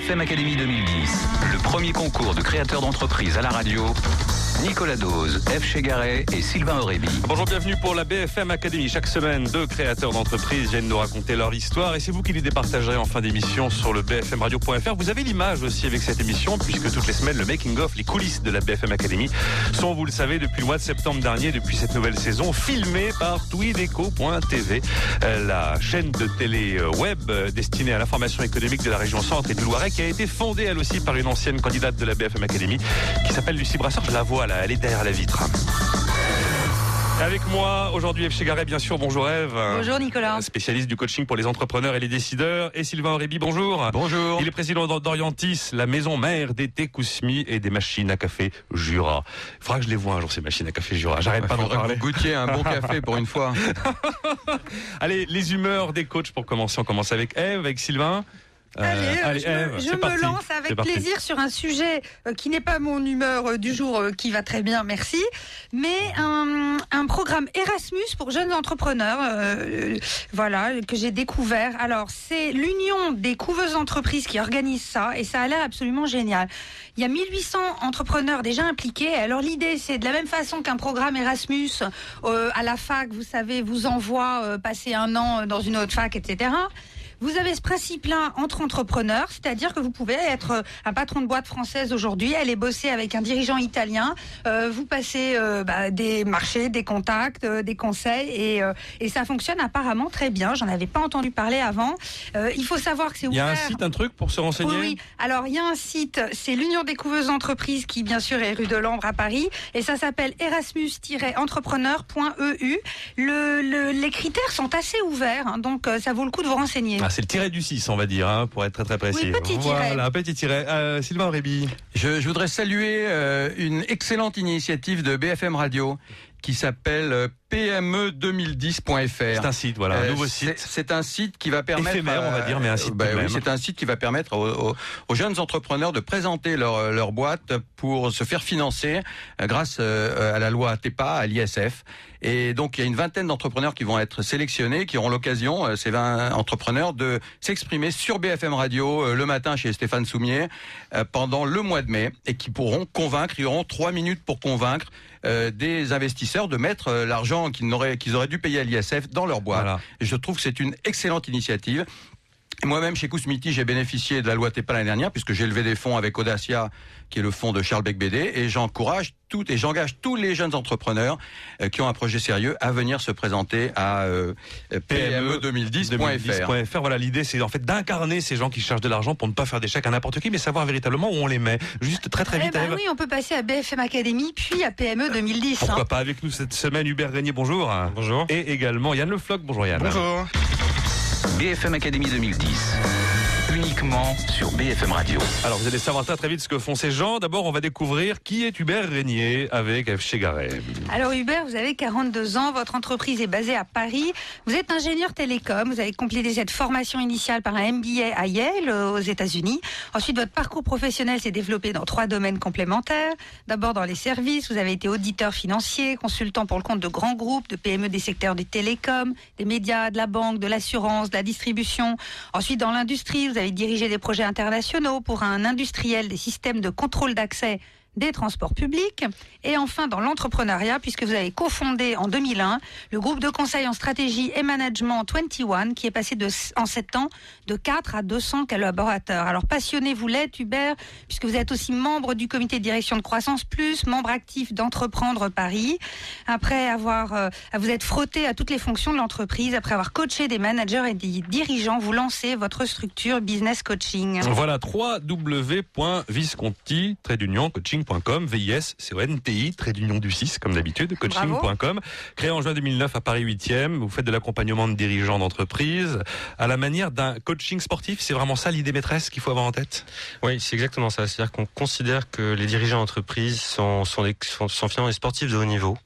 BFM Academy 2010, le premier concours de créateurs d'entreprise à la radio. Nicolas Dose, F. Chegaray et Sylvain Aurébi. Bonjour, bienvenue pour la BFM Academy. Chaque semaine, deux créateurs d'entreprise viennent nous raconter leur histoire et c'est vous qui les départagerez en fin d'émission sur le bfmradio.fr. Vous avez l'image aussi avec cette émission puisque toutes les semaines, le making-of, les coulisses de la BFM Academy sont, vous le savez, depuis le mois de septembre dernier, depuis cette nouvelle saison, filmées par tweedeco.tv, euh, la chaîne de télé euh, web euh, destinée à l'information économique de la région centre et du Loiret qui a été fondée elle aussi par une ancienne candidate de la BFM Academy qui s'appelle Lucie Brasseur. Je la vois elle est derrière la vitre. Avec moi aujourd'hui Eve Chegaray, bien sûr. Bonjour Eve. Bonjour Nicolas. Spécialiste du coaching pour les entrepreneurs et les décideurs. Et Sylvain Aurébi, bonjour. Bonjour. Il est président d'Orientis, la maison mère des thé Kousmi et des machines à café Jura. Il faudra que je les vois un jour ces machines à café Jura. J'arrête pas d'en parler. Vous goûtiez un bon café pour une fois. Allez, les humeurs des coachs pour commencer. On commence avec Eve, avec Sylvain. Euh, allez, je, me, lance avec plaisir sur un sujet euh, qui n'est pas mon humeur euh, du jour, qui va très bien, merci, mais un, un programme Erasmus pour jeunes entrepreneurs, voilà, que j'ai découvert. Alors, c'est l'Union des couveuses entreprises qui organise ça, et ça a l'air absolument génial. Il y a 1800 entrepreneurs déjà impliqués. Alors, l'idée, c'est de la même façon qu'un programme Erasmus à la fac, vous savez, vous envoie passer un an dans une autre fac, etc. Vous avez ce principe-là entre entrepreneurs, c'est-à-dire que vous pouvez être euh, un patron de boîte française aujourd'hui, aller bosser avec un dirigeant italien, euh, vous passez euh, bah, des marchés, des contacts, des conseils, et, et, ça fonctionne apparemment très bien. J'en avais pas entendu parler avant. il faut savoir que c'est ouvert. Il y a un site, un truc pour se renseigner? Oui, alors il y a un site, c'est l'Union des couveuses entreprises qui bien sûr est rue de Lambre à Paris, et ça s'appelle Erasmus-entrepreneur.eu. Le, les critères sont assez ouverts, hein, donc ça vaut le coup de vous renseigner. Ah, c'est le tiret du 6, on va dire, hein, pour être très très précis. Oui, petit tiret. Voilà, petit tiret. Euh, Sylvain Réby. Je, je, voudrais saluer euh, une excellente initiative de BFM Radio qui s'appelle euh, PME2010.fr. C'est un site, voilà, un nouveau site. C'est un site qui va permettre, éphémère, on va dire, mais un site. Bah, oui, c'est un site qui va permettre aux, aux, jeunes entrepreneurs de présenter leur, leur boîte pour se faire financer grâce à la loi TEPA, à l'ISF. Et donc il y a une vingtaine d'entrepreneurs qui vont être sélectionnés, qui auront l'occasion, ces 20 entrepreneurs, de s'exprimer sur BFM Radio le matin chez Stéphane Soumier pendant le mois de mai et qui pourront convaincre, ils auront trois minutes pour convaincre euh, des investisseurs de mettre euh, l'argent qu'ils auraient, qu'ils auraient dû payer à l'ISF dans leur boîte. Et je trouve que c'est une excellente initiative. Moi-même, chez Kousmiti, j'ai bénéficié de la loi TEPA l'année dernière, puisque j'ai levé des fonds avec Audacia, qui est le fonds de Charles Beck-Bédé, et j'encourage tout, et j'engage tous les jeunes entrepreneurs euh, qui ont un projet sérieux à venir se présenter à euh, PME2010.fr. voilà, l'idée, c'est en fait d'incarner ces gens qui cherchent de l'argent pour ne pas faire des chèques à n'importe qui, mais savoir véritablement où on les met. Juste très très eh vite. Ben oui, on peut passer à BFM Academy, puis à PME 2010. Pourquoi hein. pas avec nous cette semaine, Hubert Régnier, bonjour. Bonjour. Et également Yann Le Floch, bonjour Yann. Bonjour. BFM Academy 2010 uniquement sur BFM Radio. Alors vous allez savoir très vite ce que font ces gens. D'abord, on va découvrir qui est Hubert Régnier avec F. Chegaray. Alors Hubert, vous avez 42 ans, votre entreprise est basée à Paris. Vous êtes ingénieur télécom, vous avez complété cette formation initiale par un MBA à Yale euh, aux États-Unis. Ensuite, votre parcours professionnel s'est développé dans trois domaines complémentaires. D'abord dans les services, vous avez été auditeur financier, consultant pour le compte de grands groupes, de PME des secteurs des télécoms, des médias, de la banque, de l'assurance, de la distribution. Ensuite, dans l'industrie, vous avez dirigé des projets internationaux pour un industriel des systèmes de contrôle d'accès des transports publics. Et enfin, dans l'entrepreneuriat, puisque vous avez cofondé en 2001 le groupe de conseil en stratégie et management 21, qui est passé en 7 ans de 4 à 200 collaborateurs. Alors, passionné, vous l'êtes, Hubert, puisque vous êtes aussi membre du comité de direction de Croissance Plus, membre actif d'Entreprendre Paris. Après avoir, euh, vous êtes frotté à toutes les fonctions de l'entreprise, après avoir coaché des managers et des dirigeants, vous lancez votre structure Business Coaching. Voilà, www.visconti, trait d'union, coaching coaching.com, VIS, C-O-N-T-I, trait d'union du 6, comme d'habitude, coaching.com. Créé en juin 2009 à Paris 8e, vous faites de l'accompagnement de dirigeants d'entreprise à la manière d'un coaching sportif. C'est vraiment ça l'idée maîtresse qu'il faut avoir en tête? Oui, c'est exactement ça. C'est-à-dire qu'on considère que les dirigeants d'entreprise sont, sont, des, sont, sont finalement des sportifs de haut niveau.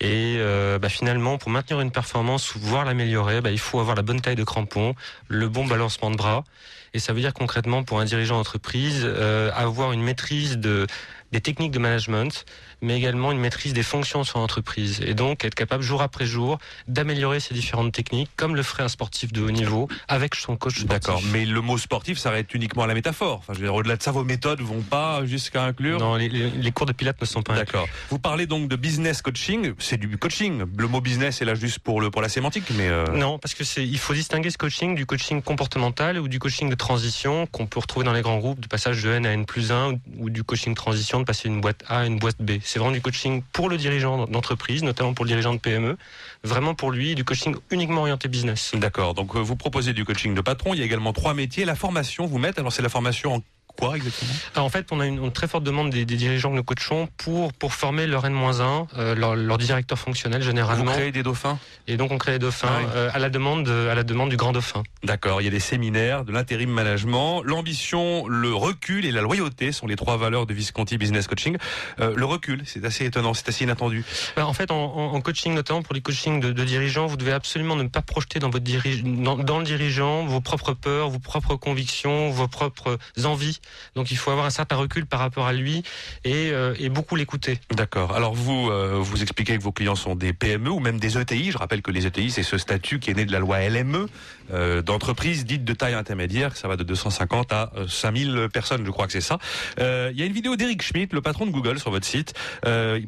Et euh, bah, finalement, pour maintenir une performance ou voir l'améliorer, bah, il faut avoir la bonne taille de crampon, le bon balancement de bras Et ça veut dire concrètement pour un dirigeant d'entreprise avoir une maîtrise de des techniques de management, mais également une maîtrise des fonctions sur l'entreprise. Et donc être capable jour après jour d'améliorer ces différentes techniques, comme le ferait un sportif de haut niveau avec son coach sportif. D'accord, mais le mot sportif s'arrête uniquement à la métaphore. Enfin, je veux dire, au-delà de ça, vos méthodes vont pas jusqu'à inclure. Non, les, les, cours de pilates ne sont pas. D'accord. Vous parlez donc de business coaching. C'est du coaching. Le mot business est là juste pour le pour la sémantique, mais euh... non, parce que c'est il faut distinguer ce coaching du coaching comportemental ou du coaching de transition qu'on peut retrouver dans les grands groupes de passage de N à N plus 1 ou du coaching de transition de passer une boîte A à une boîte B. C'est vraiment du coaching pour le dirigeant d'entreprise, notamment pour le dirigeant de PME, vraiment pour lui, du coaching uniquement orienté business. D'accord. Donc euh, vous proposez du coaching de patron. Il y a également trois métiers. La formation, vous mettez. Alors c'est la formation en quoi exactement? En fait, on a une, très forte demande des, dirigeants que nous coachons pour, pour former leur N-1, euh, leur, leur, directeur fonctionnel généralement. Vous créez des dauphins? Et donc on crée des dauphins ah euh, à, la demande, à la demande du grand dauphin. D'accord, il y a des séminaires, de l'intérim management, l'ambition, le recul et la loyauté sont les trois valeurs de Visconti Business Coaching. Euh, le recul, c'est assez étonnant, c'est assez inattendu. Ben, en fait, en, coaching notamment pour les coachings de, dirigeants, vous devez absolument ne pas projeter dans, votre dirige, dans, dans le dirigeant vos propres peurs, vos propres convictions, vos propres envies. Donc il faut avoir un certain recul par rapport à lui et, euh, beaucoup l'écouter. D'accord. Alors vous, euh, vous expliquez que vos clients sont des PME ou même des ETI. Je rappelle que les ETI, c'est ce statut qui est né de la loi LME euh, d'entreprise dite de taille intermédiaire. Ça va de 250 à 5000 personnes, je crois que c'est ça. Il y a une vidéo d'Eric Schmidt, le patron de Google, sur votre site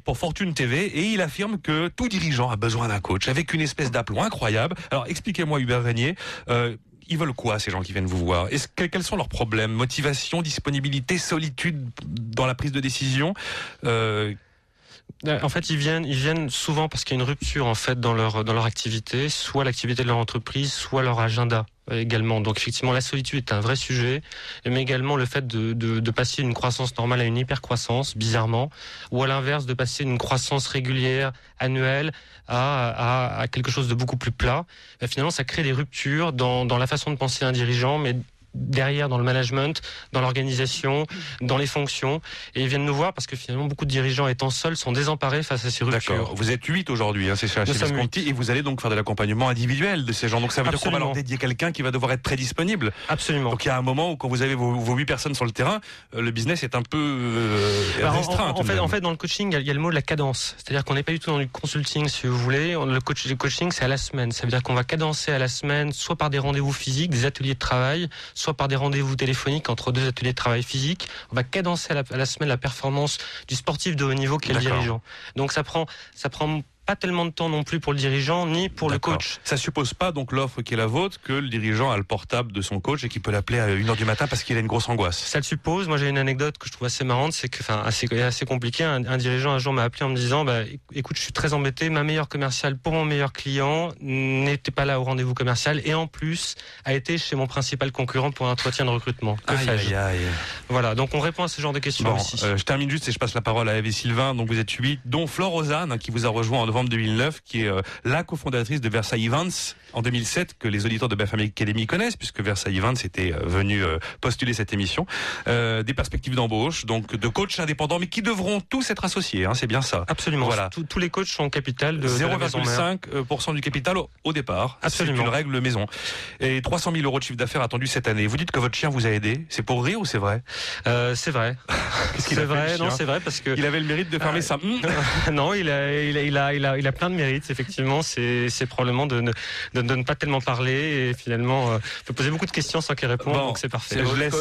pour Fortune TV et il affirme que tout dirigeant a besoin d'un coach avec une espèce d'aplomb incroyable. Alors expliquez-moi Hubert Régnier ils veulent quoi ces gens qui viennent vous voir? Quels sont leurs problèmes? Motivation, disponibilité, solitude dans la prise de décision? Euh... En fait, ils viennent, ils viennent souvent parce qu'il y a une rupture en fait dans leur dans leur activité, soit l'activité de leur entreprise, soit leur agenda également. Donc effectivement, la solitude est un vrai sujet, mais également le fait de, de, de passer d'une croissance normale à une hypercroissance, bizarrement, ou à l'inverse de passer d'une croissance régulière annuelle à, à, à, quelque chose de beaucoup plus plat. Ben, finalement, ça crée des ruptures dans, dans la façon de penser d'un dirigeant, mais derrière dans le management, dans l'organisation, dans les fonctions. Et ils viennent nous voir parce que finalement, beaucoup de dirigeants étant seuls sont désemparés face à ces ruptures. D'accord. Vous êtes huit aujourd'hui, hein, c'est chez Visconti, et vous allez donc faire de l'accompagnement individuel de ces gens. Donc ça veut dire qu'on va leur dédier quelqu'un qui va devoir être très disponible. Absolument. Donc il y a un moment où quand vous avez vos huit personnes sur le terrain, euh, le business est un peu euh, bah, restreint. En, fait, en fait, dans le coaching, il y, a le mot de la cadence. C'est-à-dire qu'on n'est pas du tout dans du consulting, si vous voulez. Le, coach, le coaching, c'est à la semaine. Ça veut dire qu'on va cadencer à la semaine, soit par des rendez-vous physiques, des ateliers de travail, soit par des rendez-vous téléphoniques entre deux ateliers de travail physique. On va cadencer à la, semaine la performance du sportif de haut niveau qui est le dirigeant. Donc ça prend, ça prend pas tellement de temps non plus pour le dirigeant ni pour le coach. Ça suppose pas donc l'offre qui est la vôtre que le dirigeant a le portable de son coach et qu'il peut l'appeler à 1h du matin parce qu'il a une grosse angoisse. Ça le suppose. Moi j'ai une anecdote que je trouve assez marrante, c'est que enfin assez assez compliqué. Un, dirigeant un jour m'a appelé en me disant bah écoute je suis très embêté, ma meilleure commerciale pour mon meilleur client n'était pas là au rendez-vous commercial et en plus a été chez mon principal concurrent pour un entretien de recrutement. Que aïe, aïe, Voilà donc on répond à ce genre de questions aussi. Euh, je termine juste et je passe la parole à Eve et Sylvain. Donc vous êtes huit, dont Flore hein, qui vous a rejoint en novembre 2009 qui est euh, la cofondatrice de Versailles Events en 2007 que les auditeurs de BFM Academy connaissent puisque Versailles Events était euh, venu euh, postuler cette émission. des perspectives d'embauche, donc de coachs indépendants, mais qui devront tous être associés. Hein, c'est bien ça. Absolument. Voilà. Tous les coachs sont capital de 0,5% du capital au, départ. Absolument. C'est une règle maison. Et 300 000 euros de chiffre d'affaires attendu cette année. Vous dites que votre chien vous a aidé. C'est pour rire ou c'est vrai C'est vrai. c'est vrai. Non, c'est vrai parce que il avait le mérite de fermer sa. non, il a, il a, il a, il a, plein de mérites effectivement, c'est probablement de ne, de, ne, pas tellement parler et finalement euh, peut poser beaucoup de questions sans qu'il réponde. donc c'est parfait.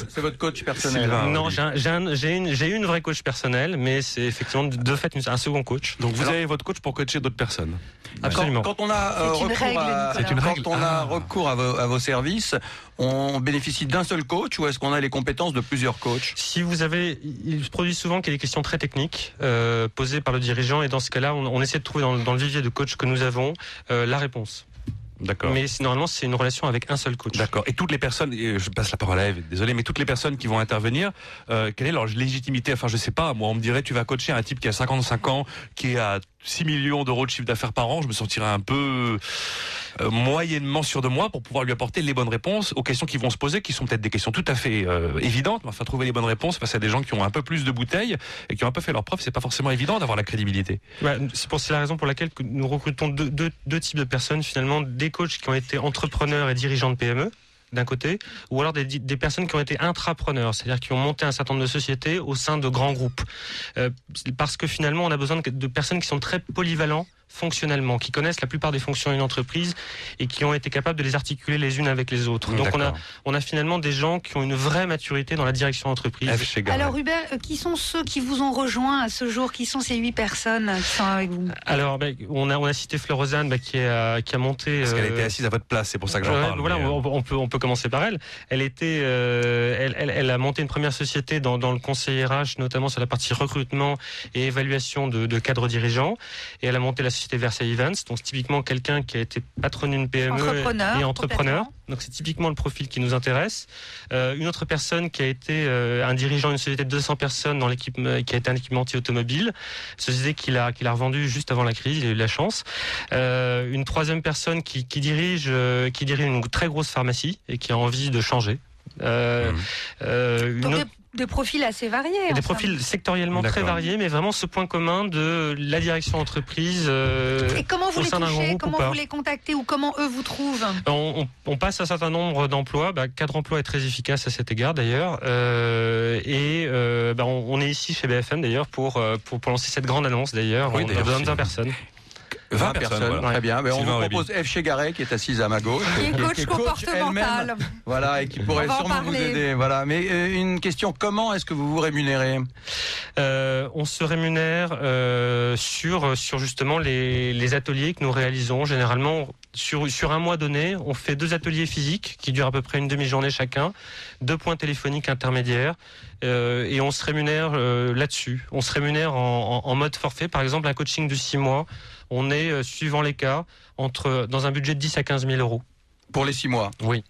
C'est votre, coach personnel. non, j'ai une, une vraie coach personnelle, mais c'est effectivement de fait un second coach. Donc vous avez votre coach pour coacher d'autres personnes. Absolument. Quand, on a euh, recours, à, quand on a ah. recours à vos, à vos services, on bénéficie d'un seul coach ou est-ce qu'on a les compétences de plusieurs coachs? Si vous avez, il se produit souvent qu'il y a des questions très techniques euh, posées par le dirigeant et dans ce cas-là, on, on essaie de trouver dans, dans le vivier de coach que nous avons euh, la réponse. D'accord. Mais normalement, c'est une relation avec un seul coach. D'accord. Et toutes les personnes, je passe la parole à Eve, désolé, mais toutes les personnes qui vont intervenir, euh, quelle est leur légitimité? Enfin, je sais pas. Moi, on me dirait, tu vas coacher un type qui a 55 ans, qui est à 6 millions d'euros de chiffre d'affaires par an, je me sentirais un peu euh, moyennement sûr de moi pour pouvoir lui apporter les bonnes réponses aux questions qui vont se poser, qui sont peut-être des questions tout à fait euh, évidentes, mais enfin trouver les bonnes réponses face à des gens qui ont un peu plus de bouteilles et qui ont un peu fait leur preuve, c'est pas forcément évident d'avoir la crédibilité. c'est la raison pour laquelle nous recrutons deux, deux, deux types de personnes finalement, des coachs qui ont été entrepreneurs et dirigeants de PME d'un côté, ou alors des, personnes qui ont été intrapreneurs, c'est-à-dire qui ont monté un certain nombre de sociétés au sein de grands groupes. Euh, parce que finalement, on a besoin de, de personnes qui sont très polyvalents fonctionnellement, qui connaissent la plupart des fonctions d'une entreprise et qui ont été capables de les articuler les unes avec les autres. Donc on a, on a finalement des gens qui ont une vraie maturité dans la direction d'entreprise. Alors Hubert, euh, qui sont ceux qui vous ont rejoint à ce jour? Qui sont ces huit personnes qui sont avec vous? Alors ben, on, a, on a cité Florozane bah, qui, a, qui a monté... Parce qu'elle était assise à votre place, c'est pour ça que j'en parle. Voilà, euh, on, peut, on peut commencer par elle. Elle, était, euh, elle, elle, elle, a monté une première société dans, dans le conseil RH, notamment sur la partie recrutement et évaluation de, de cadres dirigeants. Et elle a monté la société Versailles Events donc typiquement quelqu'un qui a été patron d'une PME et entrepreneur. Donc c'est typiquement le profil qui nous intéresse. Euh, une autre personne qui a été euh, un dirigeant d'une société de 200 personnes dans l'équipe qui a été un équipementier automobile, société qu'il a qu'il a revendu juste avant la crise, il a eu la chance. Euh, une troisième personne qui, qui dirige qui dirige une très grosse pharmacie et qui a envie de changer. Euh, mmh. euh, une autre des profils assez variés. Des profils sectoriellement très variés, mais vraiment ce point commun de la direction entreprise. Euh, et comment vous les touchez Comment vous les contactez ou comment eux vous trouvent? On, on, passe un certain nombre d'emplois. Bah, Cadre emploi est très efficace à cet égard d'ailleurs. Euh, et euh, bah, on, on, est ici chez BFM d'ailleurs pour, euh, pour, pour lancer cette grande annonce d'ailleurs. Oui, on a besoin de 20 personnes. 20, personnes, très bien. Mais on vous propose F. Chegaray qui est assise à ma gauche. Qui est coach, qui comportemental. Voilà, et qui pourrait sûrement vous aider. Voilà. Mais euh, une question, comment est-ce que vous vous rémunérez? Euh, On se rémunère euh, sur, sur justement les, les ateliers que nous réalisons. Généralement, sur, sur un mois donné, on fait deux ateliers physiques qui durent à peu près une demi-journée chacun, deux points téléphoniques intermédiaires, euh, et on se rémunère euh, là-dessus. On se rémunère en, en, en, mode forfait. Par exemple, un coaching de six mois, on est, euh, suivant les cas, entre, dans un budget de 10 à 15 000 euros. Pour les six mois Oui.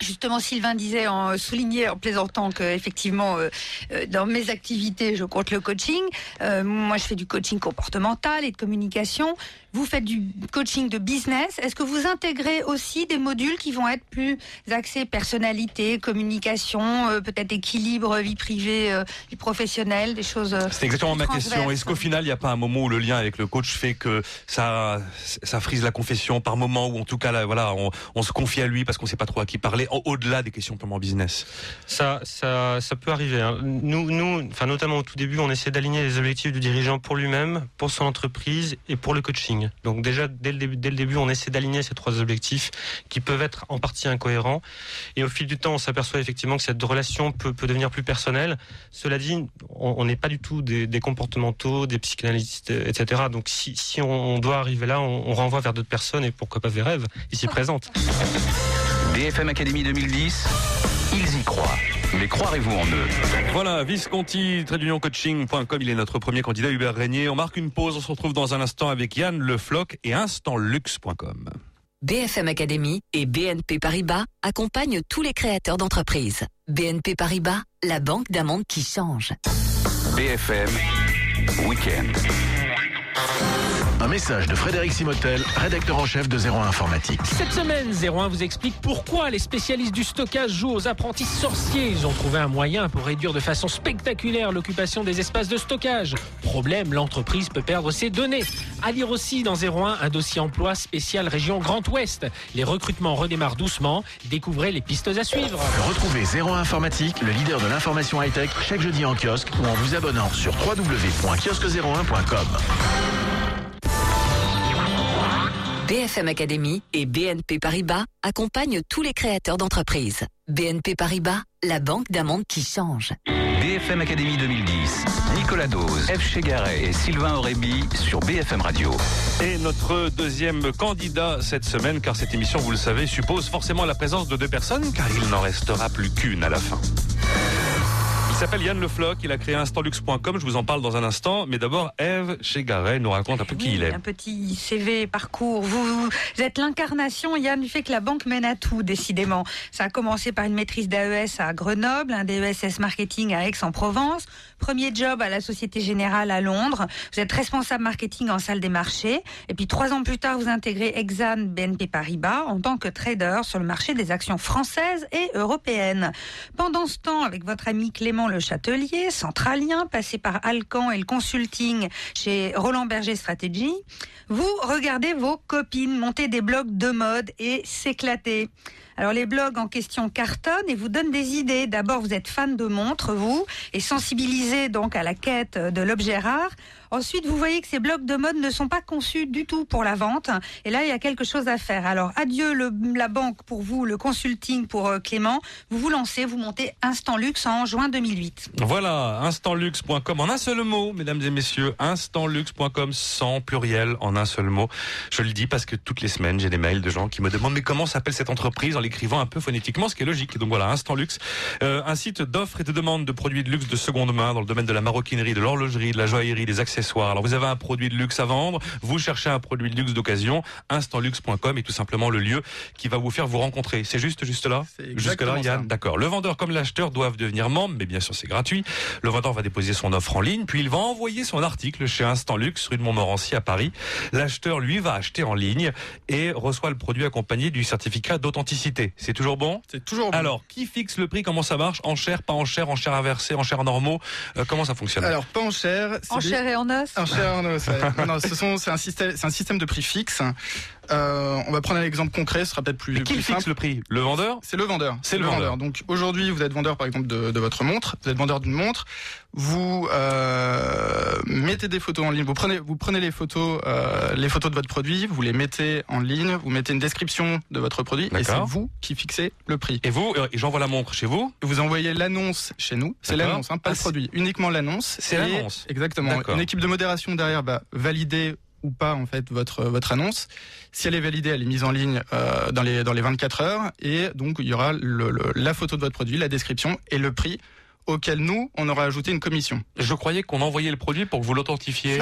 Justement, Sylvain disait, en soulignait en plaisantant que effectivement, euh, euh, dans mes activités, je compte le coaching. Euh, moi, je fais du coaching comportemental et de communication. Vous faites du coaching de business. Est-ce que vous intégrez aussi des modules qui vont être plus axés personnalité, communication, euh, peut-être équilibre, vie privée, euh, vie professionnelle, des choses. Euh, C'est exactement ma question. Est-ce qu'au final, il n'y a pas un moment où le lien avec le coach fait que ça, ça frise la confession par moment, ou en tout cas, là, voilà, on, on se confie à lui parce qu'on ne sait pas trop à qui parler au-delà des questions purement business? Ça, ça, ça peut arriver. Hein. Nous, nous, enfin notamment au tout début, on essaie d'aligner les objectifs du dirigeant pour lui-même, pour son entreprise et pour le coaching. Donc déjà dès le début, dès le début on essaie d'aligner ces trois objectifs qui peuvent être en partie incohérents. Et au fil du temps, on s'aperçoit effectivement que cette relation peut, peut devenir plus personnelle. Cela dit, on n'est pas du tout des, des, comportementaux, des psychanalystes, etc. Donc si, si on, doit arriver là, on, on renvoie vers d'autres personnes et pourquoi pas vers rêves ici présentes. BFM Academy 2010, ils y croient. Mais croirez-vous en eux Voilà, Visconti, coaching.com, il est notre premier candidat Hubert Régnier. On marque une pause, on se retrouve dans un instant avec Yann Le Floc et InstantLux.com. BFM Academy et BNP Paribas accompagnent tous les créateurs d'entreprises. BNP Paribas, la banque d'un monde qui change. BFM Weekend. Un message de Frédéric Simotel, rédacteur en chef de 01 Informatique. Cette semaine, 01 vous explique pourquoi les spécialistes du stockage jouent aux apprentis sorciers. Ils ont trouvé un moyen pour réduire de façon spectaculaire l'occupation des espaces de stockage. Problème, l'entreprise peut perdre ses données. À lire aussi dans 01 un dossier emploi spécial région Grand Ouest. Les recrutements redémarrent doucement. Découvrez les pistes à suivre. Retrouvez 01 Informatique, le leader de l'information high-tech, chaque jeudi en kiosque ou en vous abonnant sur www.kiosque01.com. BFM Academy et BNP Paribas accompagnent tous les créateurs d'entreprises. BNP Paribas, la banque d'un monde qui change. BFM Academy 2010, Nicolas Dose, F. Chegaray et Sylvain Aurébi sur BFM Radio. Et notre deuxième candidat cette semaine, car cette émission, vous le savez, suppose forcément la présence de deux personnes, car il n'en restera plus qu'une à la fin. Il s'appelle Yann Le Floch, il a créé instantlux.com, je vous en parle dans un instant, mais d'abord Eve Chegaray nous raconte un peu oui, qui il est. Un petit CV, parcours. Vous, vous êtes l'incarnation, Yann, du fait que la banque mène à tout, décidément. Ça a commencé par une maîtrise d'AES à Grenoble, un DESS marketing à Aix-en-Provence, premier job à la Société Générale à Londres. Vous êtes responsable marketing en salle des marchés, et puis trois ans plus tard, vous intégrez Exane BNP Paribas en tant que trader sur le marché des actions françaises et européennes. Pendant ce temps, avec votre ami Clément le Châtelier, Centralien, passez par Alcan et le consulting chez Roland Berger Stratégie. Vous regardez vos copines monter des blogs de mode et s'éclater. Alors les blogs en question cartonnent et vous donnent des idées. D'abord, vous êtes fan de montres, vous, et sensibilisé donc à la quête de l'objet rare. Ensuite, vous voyez que ces blogs de mode ne sont pas conçus du tout pour la vente. Et là, il y a quelque chose à faire. Alors, adieu le, la banque pour vous, le consulting pour euh, Clément. Vous vous lancez, vous montez Instant Luxe en juin 2008. Voilà, instantluxe.com en un seul mot, mesdames et messieurs, instantluxe.com sans pluriel en un seul mot. Je le dis parce que toutes les semaines, j'ai des mails de gens qui me demandent mais comment s'appelle cette entreprise en l'écrivant un peu phonétiquement, ce qui est logique. Donc voilà, Instant Luxe, euh, un site d'offres et de demandes de produits de luxe de seconde main dans le domaine de la maroquinerie, de l'horlogerie, de la joaillerie, des accessoires alors vous avez un produit de luxe à vendre, vous cherchez un produit de luxe d'occasion, instantluxe.com est tout simplement le lieu qui va vous faire vous rencontrer. C'est juste, juste là Jusque là, Yann D'accord. Le vendeur comme l'acheteur doivent devenir membres, mais bien sûr c'est gratuit. Le vendeur va déposer son offre en ligne, puis il va envoyer son article chez Instant Luxe, rue de Montmorency à Paris. L'acheteur, lui, va acheter en ligne et reçoit le produit accompagné du certificat d'authenticité. C'est toujours bon? C'est toujours bon. Alors, qui fixe le prix? Comment ça marche? En chair, pas en chair, en chair inversée, en chair normaux? Euh, Comment ça fonctionne? Alors, pas en chair. En chair et en os En chair, en os, ouais. Non, non, ce sont, c'est un système, c'est un système de prix fixe. Euh, on va prendre un exemple concret, ce sera peut-être plus, Mais qui plus fixe simple. le prix? Le vendeur? C'est le vendeur. C'est le vendeur. Donc aujourd'hui, vous êtes vendeur par exemple de, de votre montre. Vous êtes vendeur d'une montre. Vous euh, mettez des photos en ligne. Vous prenez, vous prenez les photos, euh, les photos de votre produit. Vous les mettez en ligne. Vous mettez une description de votre produit. Et c'est vous qui fixez le prix. Et vous, euh, et j'envoie la montre chez vous? Vous envoyez l'annonce chez nous. C'est l'annonce, hein, pas Ah, le produit. Uniquement l'annonce. C'est l'annonce. Exactement. Une équipe de modération derrière va valider ou pas en fait votre votre annonce. Si elle est validée, elle est mise en ligne euh, dans les dans les 24 heures et donc il y aura le, le- la photo de votre produit, la description et le prix auquel nous on aura ajouté une commission. Je croyais qu'on envoyait le produit pour que vous l'authentifiez.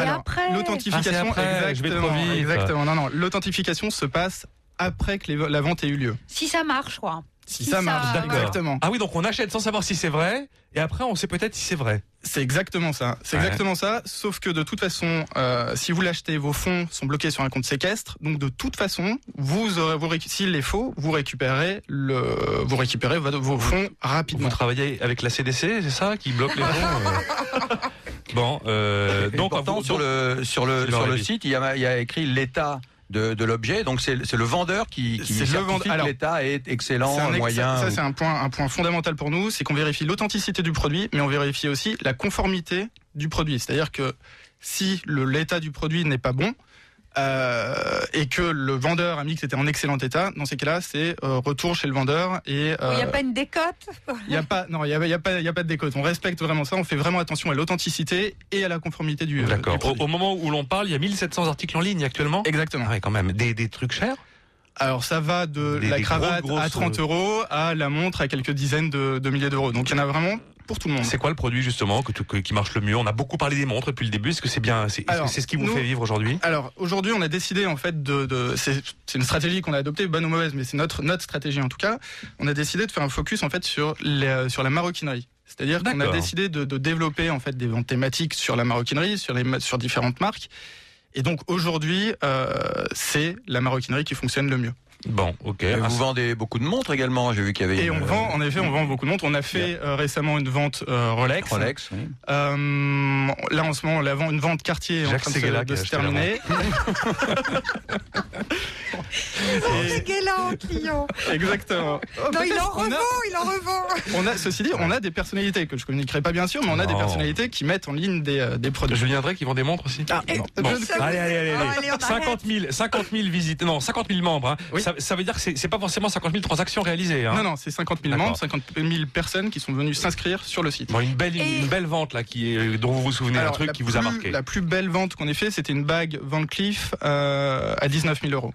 L'authentification, Ah, exactement, exactement. Non non, l'authentification se passe après que les- la vente ait eu lieu. Si ça marche, quoi. Si, Si ça ça- marche, exactement. Ah oui, donc on achète sans savoir si c'est vrai, et après on sait peut-être si c'est vrai. C'est exactement ça. C'est Ouais. exactement ça. Sauf que de toute façon, euh, si vous l'achetez, vos fonds sont bloqués sur un compte séquestre. Donc de toute façon, vous aurez, vous s'il est faux, vous récupérez le, vous récupérez vos, vos fonds Vous rapidement. travaillez avec la CDC, c'est ça, qui bloque les fonds euh Bon, euh, donc pourtant, vous- sur le sur le sur le site, il y a, il y a écrit l'état de, de l'objet. Donc c'est c'est le vendeur qui, qui le que l'état est excellent, un moyen. ça, c'est un point, un point fondamental pour nous, c'est qu'on vérifie l'authenticité du produit, mais on vérifie aussi la conformité du produit. C'est-à-dire que si le- l'état du produit n'est pas bon, euh, et que le vendeur a mis que c'était en excellent état, dans ces cas-là, c'est euh, retour chez le vendeur et Il n'y a euh, pas une décote Il y a pas, non, il y a, il y a pas, il y a pas de décote. On respecte vraiment ça. On fait vraiment attention à l'authenticité et à la conformité du. euh, D'accord. du Au, produit. au moment où l'on parle, il y a 1700 articles en ligne actuellement? Exactement. Ah ouais, quand même. Des, des trucs chers? Alors ça va de Des- la cravate grosses, à grosses, 30 euros à la montre à quelques dizaines de, de milliers d'euros. Donc il y en a vraiment pour tout le monde. C'est quoi le produit justement que, tu- que- qui marche le mieux? On a beaucoup parlé des montres depuis le début. Est-ce que c'est bien C'est c'est ce qui vous nous- fait vivre aujourd'hui? Alors aujourd'hui, on a décidé en fait de, de c'est une stratégie qu'on a adoptée, bonne ou mauvaise, mais c'est notre notre stratégie en tout cas. On a décidé de faire un focus en fait sur les, sur la maroquinerie. C'est-à-dire qu'on a décidé de, de développer en fait des ventes thématiques sur la maroquinerie, sur les ma- sur différentes marques. Et donc aujourd'hui, euh, c'est la maroquinerie qui fonctionne le mieux. Bon, ok. Et Ah, vous vendez beaucoup de montres également. J'ai vu qu'il y avait Et une, on euh, vend, en effet, on vend beaucoup de montres. On a fait euh, récemment une vente euh, Rolex. Rolex. oui. Euh, là, en ce moment, la vente, une vente quartier est en train de se, Séguéla de se terminer. Galant, client. Exactement. Oh, Non, il peut-être, en revend, il en revend. On a, ceci dit, on a des personnalités que je communiquerai pas bien sûr, mais on a des personnalités qui mettent en ligne des, euh, des produits. Julien Drey qui vend des montres aussi Ah, Bon. Allez, allez, allez, Oh, allez. allez, on 50 000, 50 000 visites, non, 50 000 membres. hein. Oui. Ça, ça veut dire que c'est pas forcément 50 000 transactions réalisées. Hein. Non, non, c'est 50 000 D'accord. membres, 50 000 personnes qui sont venues s'inscrire sur le site. Bon, une belle, Et- une belle vente là qui est, dont vous vous souvenez, un Alors, truc la qui vous a plus- marqué. La plus belle vente qu'on ait fait, c'était une bague Van Cleef euh, à 19 000 euros.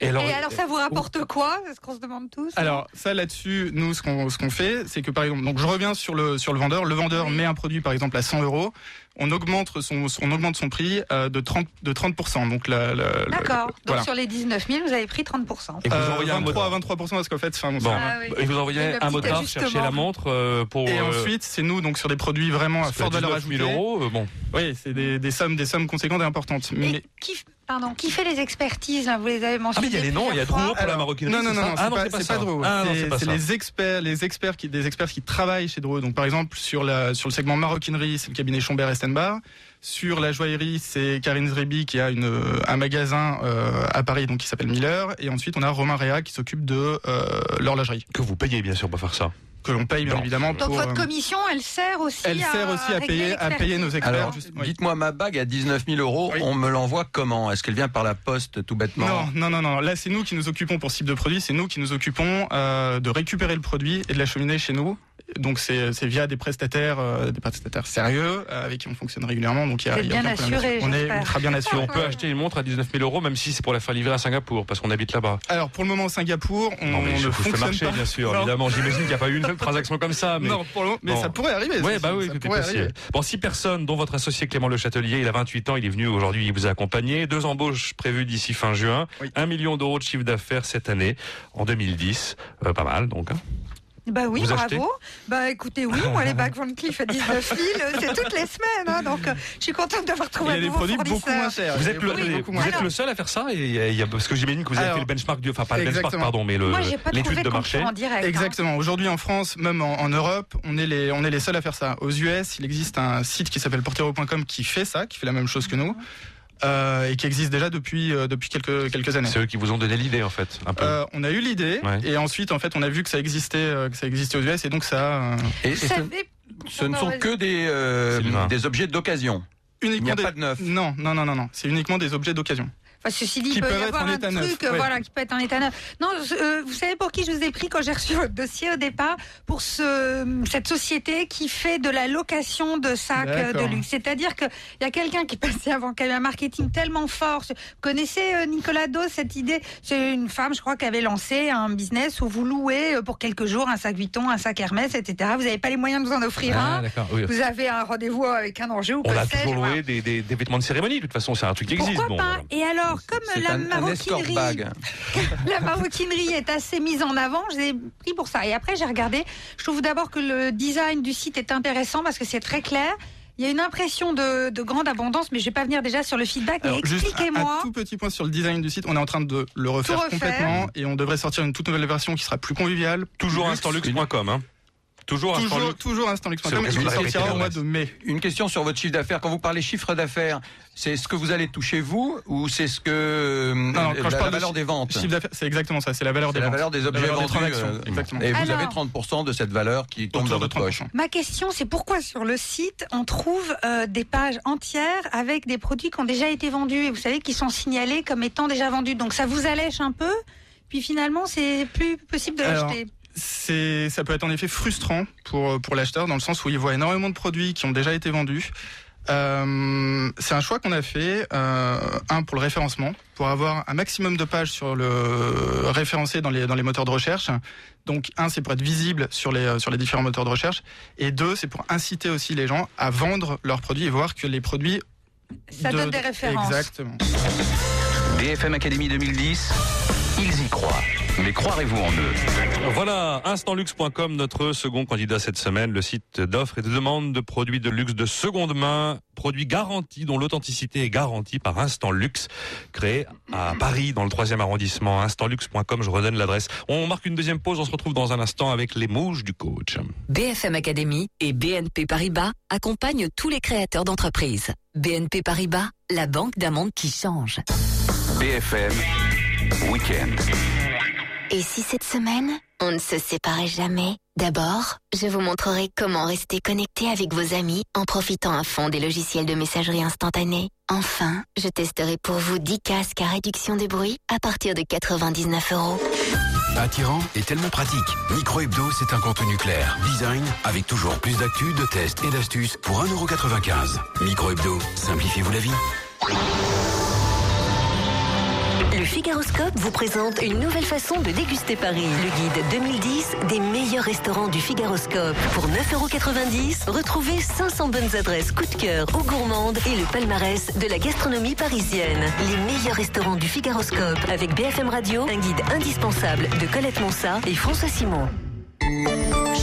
Et alors, Et alors, ça vous rapporte quoi C'est ce qu'on se demande tous. Alors ça là-dessus, nous ce qu'on ce qu'on fait, c'est que par exemple, donc je reviens sur le sur le vendeur. Le vendeur met un produit par exemple à 100 euros, on augmente son on augmente son prix euh, de 30 de 30 donc la, la- la- D'accord. Donc voilà. sur les 19 000, vous avez pris 30%. et vous Euh, envoyez un 23 à motard. 23 parce qu'en fait, enfin, Bon. Ah oui. Et vous envoyez un ajustement. chercher la montre euh, pour. Et euh, ensuite, c'est nous donc sur des produits vraiment à forte valeur 19 ajoutée. 000 euros, euh, bon. Oui, c'est des, des sommes des sommes conséquentes et importantes. Mais Et qui, Pardon, qui fait les expertises là Vous les avez Ah, mentionnés. mais il y a les noms, il y a Drouot pour la maroquinerie. Non, non, c'est non, non, ah, c'est pas, c'est. Drouot. Ah, C'est- c'est c'est les experts, les experts qui, des experts qui travaillent chez Drouot. Donc, par exemple, sur la, sur le segment maroquinerie, c'est le cabinet Chombert Estenbar. Sur la joaillerie, c'est Karine Zrebi qui a une, un magasin euh, à Paris, donc qui s'appelle Miller. Et ensuite, on a Romain Réa qui s'occupe de euh, l'horlogerie, Que vous payez, bien sûr, pour faire ça. que l'on paye bien Non. évidemment Donc pour. votre euh, commission, elle sert aussi elle à sert aussi à payer, à payer nos experts. Alors, juste- oui. dites-moi, ma bague à 19 000 euros, Oui. on me l'envoie comment? Est-ce qu'elle vient par la poste, tout bêtement? Non, non, non, non. Là, c'est nous qui nous occupons pour ce type de produit. C'est nous qui nous occupons euh, de récupérer le produit et de l'acheminer chez nous. Donc, c'est c'est via des prestataires, euh, des prestataires sérieux euh, avec qui on fonctionne régulièrement. Donc, il y a, y assuré. On est ultra bien assuré. on peut acheter une montre à 19 000 euros, même si c'est pour la faire livrer à Singapour, parce qu'on habite là-bas. Alors, pour le moment, Singapour, on Non, mais je ne fonctionne marcher, pas. bien sûr, Non. évidemment. J'imagine qu'il n'y a pas eu une seule transaction comme ça. Mais... Non, pour le moment, mais Bon. ça pourrait arriver. Ouais, ça, bah ça oui, tout est pourrait possible. arriver. Bon, six personnes, dont votre associé Clément Le Châtelier, il a 28 ans, il est venu aujourd'hui, il vous a accompagné. Deux embauches prévues d'ici fin juin. Oui. Un million d'euros de chiffre d'affaires cette année, en 2010. Euh, pas mal, donc. hein. Bah oui, Vous bravo. achetez Bah écoutez, oui, moi les bacs Van Cleef à 19 000, c'est toutes les semaines, hein, donc euh, je suis contente d'avoir Il trouvé y a un des nouveau produits beaucoup moins chers. Vous Il y a êtes, des le, produits beaucoup vous moins êtes Alors- le seul à faire ça et y a- Parce que j'imagine que vous avez Alors, fait le benchmark, du, enfin pas le benchmark, exactement. pardon, mais le- Moi, j'ai pas trouvé l'étude de marché. concurrent direct. hein. Exactement. Aujourd'hui en France, même en, en Europe, on est les on est les seuls à faire ça. Aux US, il existe un site qui s'appelle portero.com qui fait ça, qui fait la même chose que nous. Euh, et qui existe déjà depuis euh, depuis quelques quelques années. C'est eux qui vous ont donné l'idée, en fait. Un peu. Euh, on a eu l'idée Ouais. et ensuite en fait on a vu que ça existait euh, que ça existait aux US et donc ça euh, Et, et Vous ce, ce ne sont que des, euh, des objets d'occasion. Il n'y uniquement a des... pas de neuf. Non non non non non, c'est uniquement des objets d'occasion. Enfin, ceci dit, Qui il peut y être avoir un truc, euh, ouais. voilà, qui peut être en état neuf. Non, euh, vous savez pour qui je vous ai pris quand j'ai reçu votre dossier au départ? Pour ce, cette société qui fait de la location de sacs euh, de luxe. C'est-à-dire qu'il y a quelqu'un qui est passé avant, qui avait un marketing tellement fort. Vous connaissez euh, Nicolas Dos, cette idée? C'est une femme, je crois, qui avait lancé un business où vous louez euh, pour quelques jours un sac Vuitton, un sac Hermès, etc. Vous n'avez pas les moyens de vous en offrir Ah, un. oui. Vous avez un rendez-vous avec un enjeu ou On a toujours loué des, des- des vêtements de cérémonie, de toute façon, c'est un truc qui existe. Pourquoi bon, pas? voilà. Et alors, comme C'est la un, maroquinerie, la maroquinerie est assez mise en avant, j'ai pris pour ça. Et après, j'ai regardé. Je trouve d'abord que le design du site est intéressant parce que c'est très clair. Il y a une impression de, de grande abondance, mais je vais pas venir déjà sur le feedback. Alors, expliquez-moi. un tout petit point sur le design du site, on est en train de le refaire, refaire. complètement et on devrait sortir une toute nouvelle version qui sera plus conviviale. Toujours Luxe. instantluxe.com. Hein. Toujours Toujours, instantluxe. toujours et de il la sortira au mois de mai. Une question sur votre chiffre d'affaires. Quand vous parlez chiffre d'affaires, c'est ce que vous allez toucher vous ou c'est ce que euh, non, quand la, je la parle de valeur des ventes Chiffre d'affaires, c'est exactement ça, c'est la valeur C'est des la ventes. valeur des objets valeur des vendus. transactions, euh, exactement. Et vous Alors- avez 30% de cette valeur qui tombe dans de votre poche. 30%. Ma question, c'est pourquoi sur le site, on trouve euh, des pages entières avec des produits qui ont déjà été vendus et vous savez, qui sont signalés comme étant déjà vendus. Donc ça vous allège un peu, puis finalement, c'est plus possible de l'acheter. C'est ça peut être en effet frustrant pour pour l'acheteur dans le sens où il voit énormément de produits qui ont déjà été vendus. Euh, c'est un choix qu'on a fait, euh, un pour le référencement, pour avoir un maximum de pages sur le référencé dans les dans les moteurs de recherche. Donc un, c'est pour être visible sur les sur les différents moteurs de recherche, et deux, c'est pour inciter aussi les gens à vendre leurs produits et voir que les produits Ça de- donne des références. Exactement. BFM Academy 2010, ils y croient. Mais croirez-vous en eux? Voilà, instantluxe.com, notre second candidat cette semaine, le site d'offres et de demande de produits de luxe de seconde main, produits garantis dont l'authenticité est garantie par Instant Luxe, créé à Paris dans le troisième arrondissement. Instantluxe.com, je redonne l'adresse. On marque une deuxième pause, on se retrouve dans un instant avec les mouches du coach. BFM Academy et BNP Paribas accompagnent tous les créateurs d'entreprises. BNP Paribas, la banque d'un monde qui change. BFM Weekend. Et si cette semaine, on ne se séparait jamais? D'abord, je vous montrerai comment rester connecté avec vos amis en profitant à fond des logiciels de messagerie instantanée. Enfin, je testerai pour vous 10 casques à réduction de bruit à partir de 99 euros. Attirant et tellement pratique. Micro Hebdo, c'est un contenu clair. Design avec toujours plus d'actu, de tests et d'astuces pour 1,95€. Micro Hebdo, simplifiez-vous la vie. Figaroscope vous présente une nouvelle façon de déguster Paris. Le guide 2010 des meilleurs restaurants du Figaroscope. Pour 9,90€, retrouvez 500 bonnes adresses coup de cœur ou gourmandes et le palmarès de la gastronomie parisienne. Les meilleurs restaurants du Figaroscope avec BFM Radio, un guide indispensable de Colette Monsat et François Simon.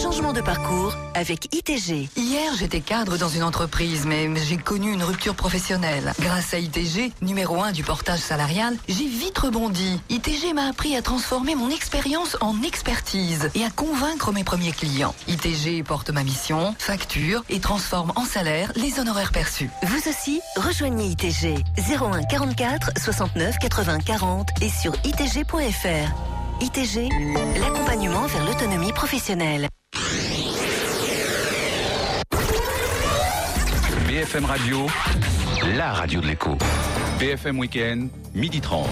Changement de parcours avec ITG. Hier, j'étais cadre dans une entreprise, mais j'ai connu une rupture professionnelle. Grâce à ITG, numéro 1 du portage salarial, j'ai vite rebondi. ITG m'a appris à transformer mon expérience en expertise et à convaincre mes premiers clients. ITG porte ma mission, facture et transforme en salaire les honoraires perçus. Vous aussi, rejoignez ITG 01 44 69 80 40 et sur itg.fr. ITG, l'accompagnement vers l'autonomie professionnelle. BFM Radio, la radio de l'écho. BFM Weekend, midi 30.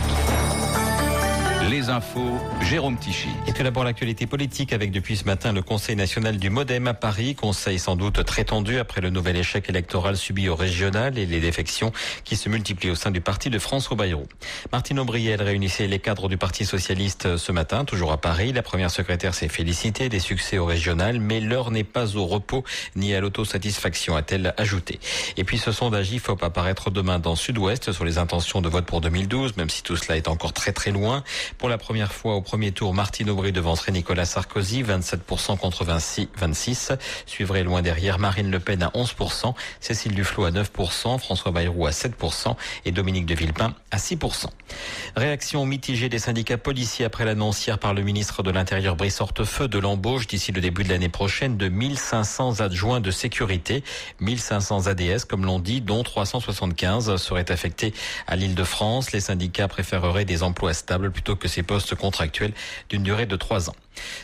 Les infos, Jérôme Tichy. Et tout d'abord l'actualité politique avec depuis ce matin le Conseil national du Modem à Paris. Conseil sans doute très tendu après le nouvel échec électoral subi au régional et les défections qui se multiplient au sein du parti de François Bayrou. Martine Aubriel réunissait les cadres du Parti socialiste ce matin, toujours à Paris. La première secrétaire s'est félicitée des succès au régional, mais l'heure n'est pas au repos ni à l'autosatisfaction, a-t-elle ajouté. Et puis ce sondage IFOP apparaître demain dans Sud-Ouest sur les intentions de vote pour 2012, même si tout cela est encore très très loin. Pour la première fois au premier tour, Martine Aubry devancerait Nicolas Sarkozy, 27% contre 26. Suivrait loin derrière Marine Le Pen à 11%, Cécile Duflot à 9%, François Bayrou à 7% et Dominique de Villepin à 6%. Réaction mitigée des syndicats policiers après l'annonce hier par le ministre de l'Intérieur Brice Hortefeux de l'embauche d'ici le début de l'année prochaine de 1500 adjoints de sécurité, 1500 ADS comme l'on dit, dont 375 seraient affectés à l'île de France. Les syndicats préféreraient des emplois stables plutôt que ces postes contractuels d'une durée de trois ans.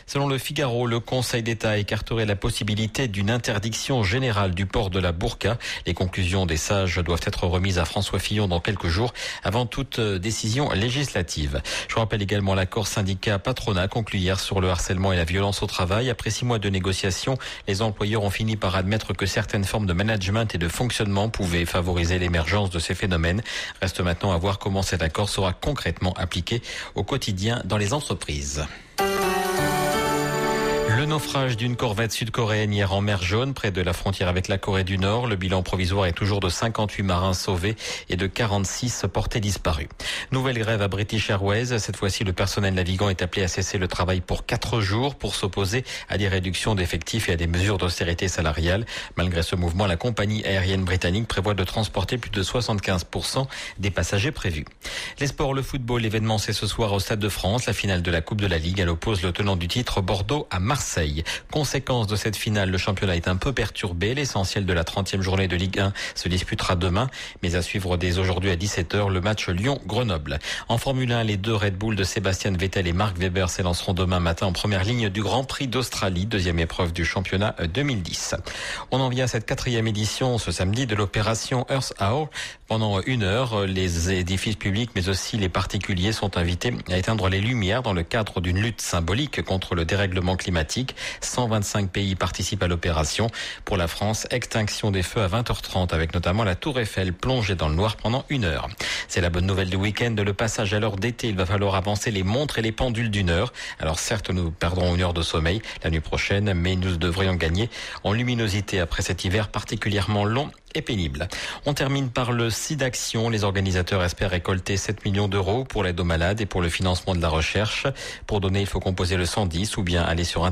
Selon le Figaro, le Conseil d'État écarterait la possibilité d'une interdiction générale du port de la burqa. Les conclusions des sages doivent être remises à François Fillon dans quelques jours avant toute décision législative. Je rappelle également l'accord syndicat patronat conclu hier sur le harcèlement et la violence au travail. Après six mois de négociations, les employeurs ont fini par admettre que certaines formes de management et de fonctionnement pouvaient favoriser l'émergence de ces phénomènes. Reste maintenant à voir comment cet accord sera concrètement appliqué au quotidien dans les entreprises. Naufrage d'une corvette sud-coréenne hier en mer Jaune, près de la frontière avec la Corée du Nord. Le bilan provisoire est toujours de 58 marins sauvés et de 46 portés disparus. Nouvelle grève à British Airways. Cette fois-ci, le personnel navigant est appelé à cesser le travail pour quatre jours pour s'opposer à des réductions d'effectifs et à des mesures d'austérité salariale. Malgré ce mouvement, la compagnie aérienne britannique prévoit de transporter plus de 75% des passagers prévus. Les sports, le football, l'événement c'est ce soir au Stade de France, la finale de la Coupe de la Ligue. Elle oppose le tenant du titre Bordeaux à Marseille. Conséquence de cette finale, le championnat est un peu perturbé. L'essentiel de la 30e journée de Ligue 1 se disputera demain, mais à suivre dès aujourd'hui à 17h le match Lyon-Grenoble. En Formule 1, les deux Red Bull de Sébastien Vettel et Marc Weber s'élanceront demain matin en première ligne du Grand Prix d'Australie, deuxième épreuve du championnat 2010. On en vient à cette quatrième édition ce samedi de l'opération Earth Hour. Pendant une heure, les édifices publics mais aussi les particuliers sont invités à éteindre les lumières dans le cadre d'une lutte symbolique contre le dérèglement climatique. 125 pays participent à l'opération. Pour la France, extinction des feux à 20h30 avec notamment la tour Eiffel plongée dans le noir pendant une heure. C'est la bonne nouvelle du week-end. Le passage à l'heure d'été, il va falloir avancer les montres et les pendules d'une heure. Alors certes, nous perdrons une heure de sommeil la nuit prochaine, mais nous devrions gagner en luminosité après cet hiver particulièrement long et pénible. On termine par le SIDAction. Les organisateurs espèrent récolter 7 millions d'euros pour l'aide aux malades et pour le financement de la recherche. Pour donner, il faut composer le 110 ou bien aller sur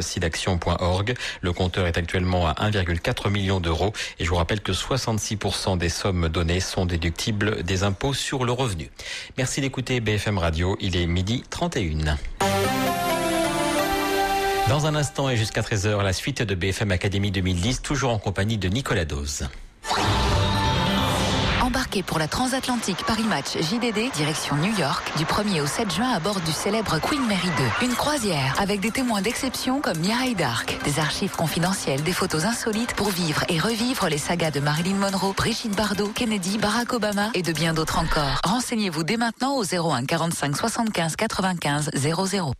sidaction.org. Le compteur est actuellement à 1,4 million d'euros et je vous rappelle que 66% des sommes données sont déductibles des impôts sur le revenu. Merci d'écouter BFM Radio. Il est midi 31. Dans un instant et jusqu'à 13h, la suite de BFM Academy 2010, toujours en compagnie de Nicolas Dose. Embarquez pour la transatlantique Paris Match JDD, direction New York, du 1er au 7 juin à bord du célèbre Queen Mary 2. Une croisière avec des témoins d'exception comme Mireille Dark, des archives confidentielles, des photos insolites pour vivre et revivre les sagas de Marilyn Monroe, Brigitte Bardot, Kennedy, Barack Obama et de bien d'autres encore. Renseignez-vous dès maintenant au 01 45 75 95 00.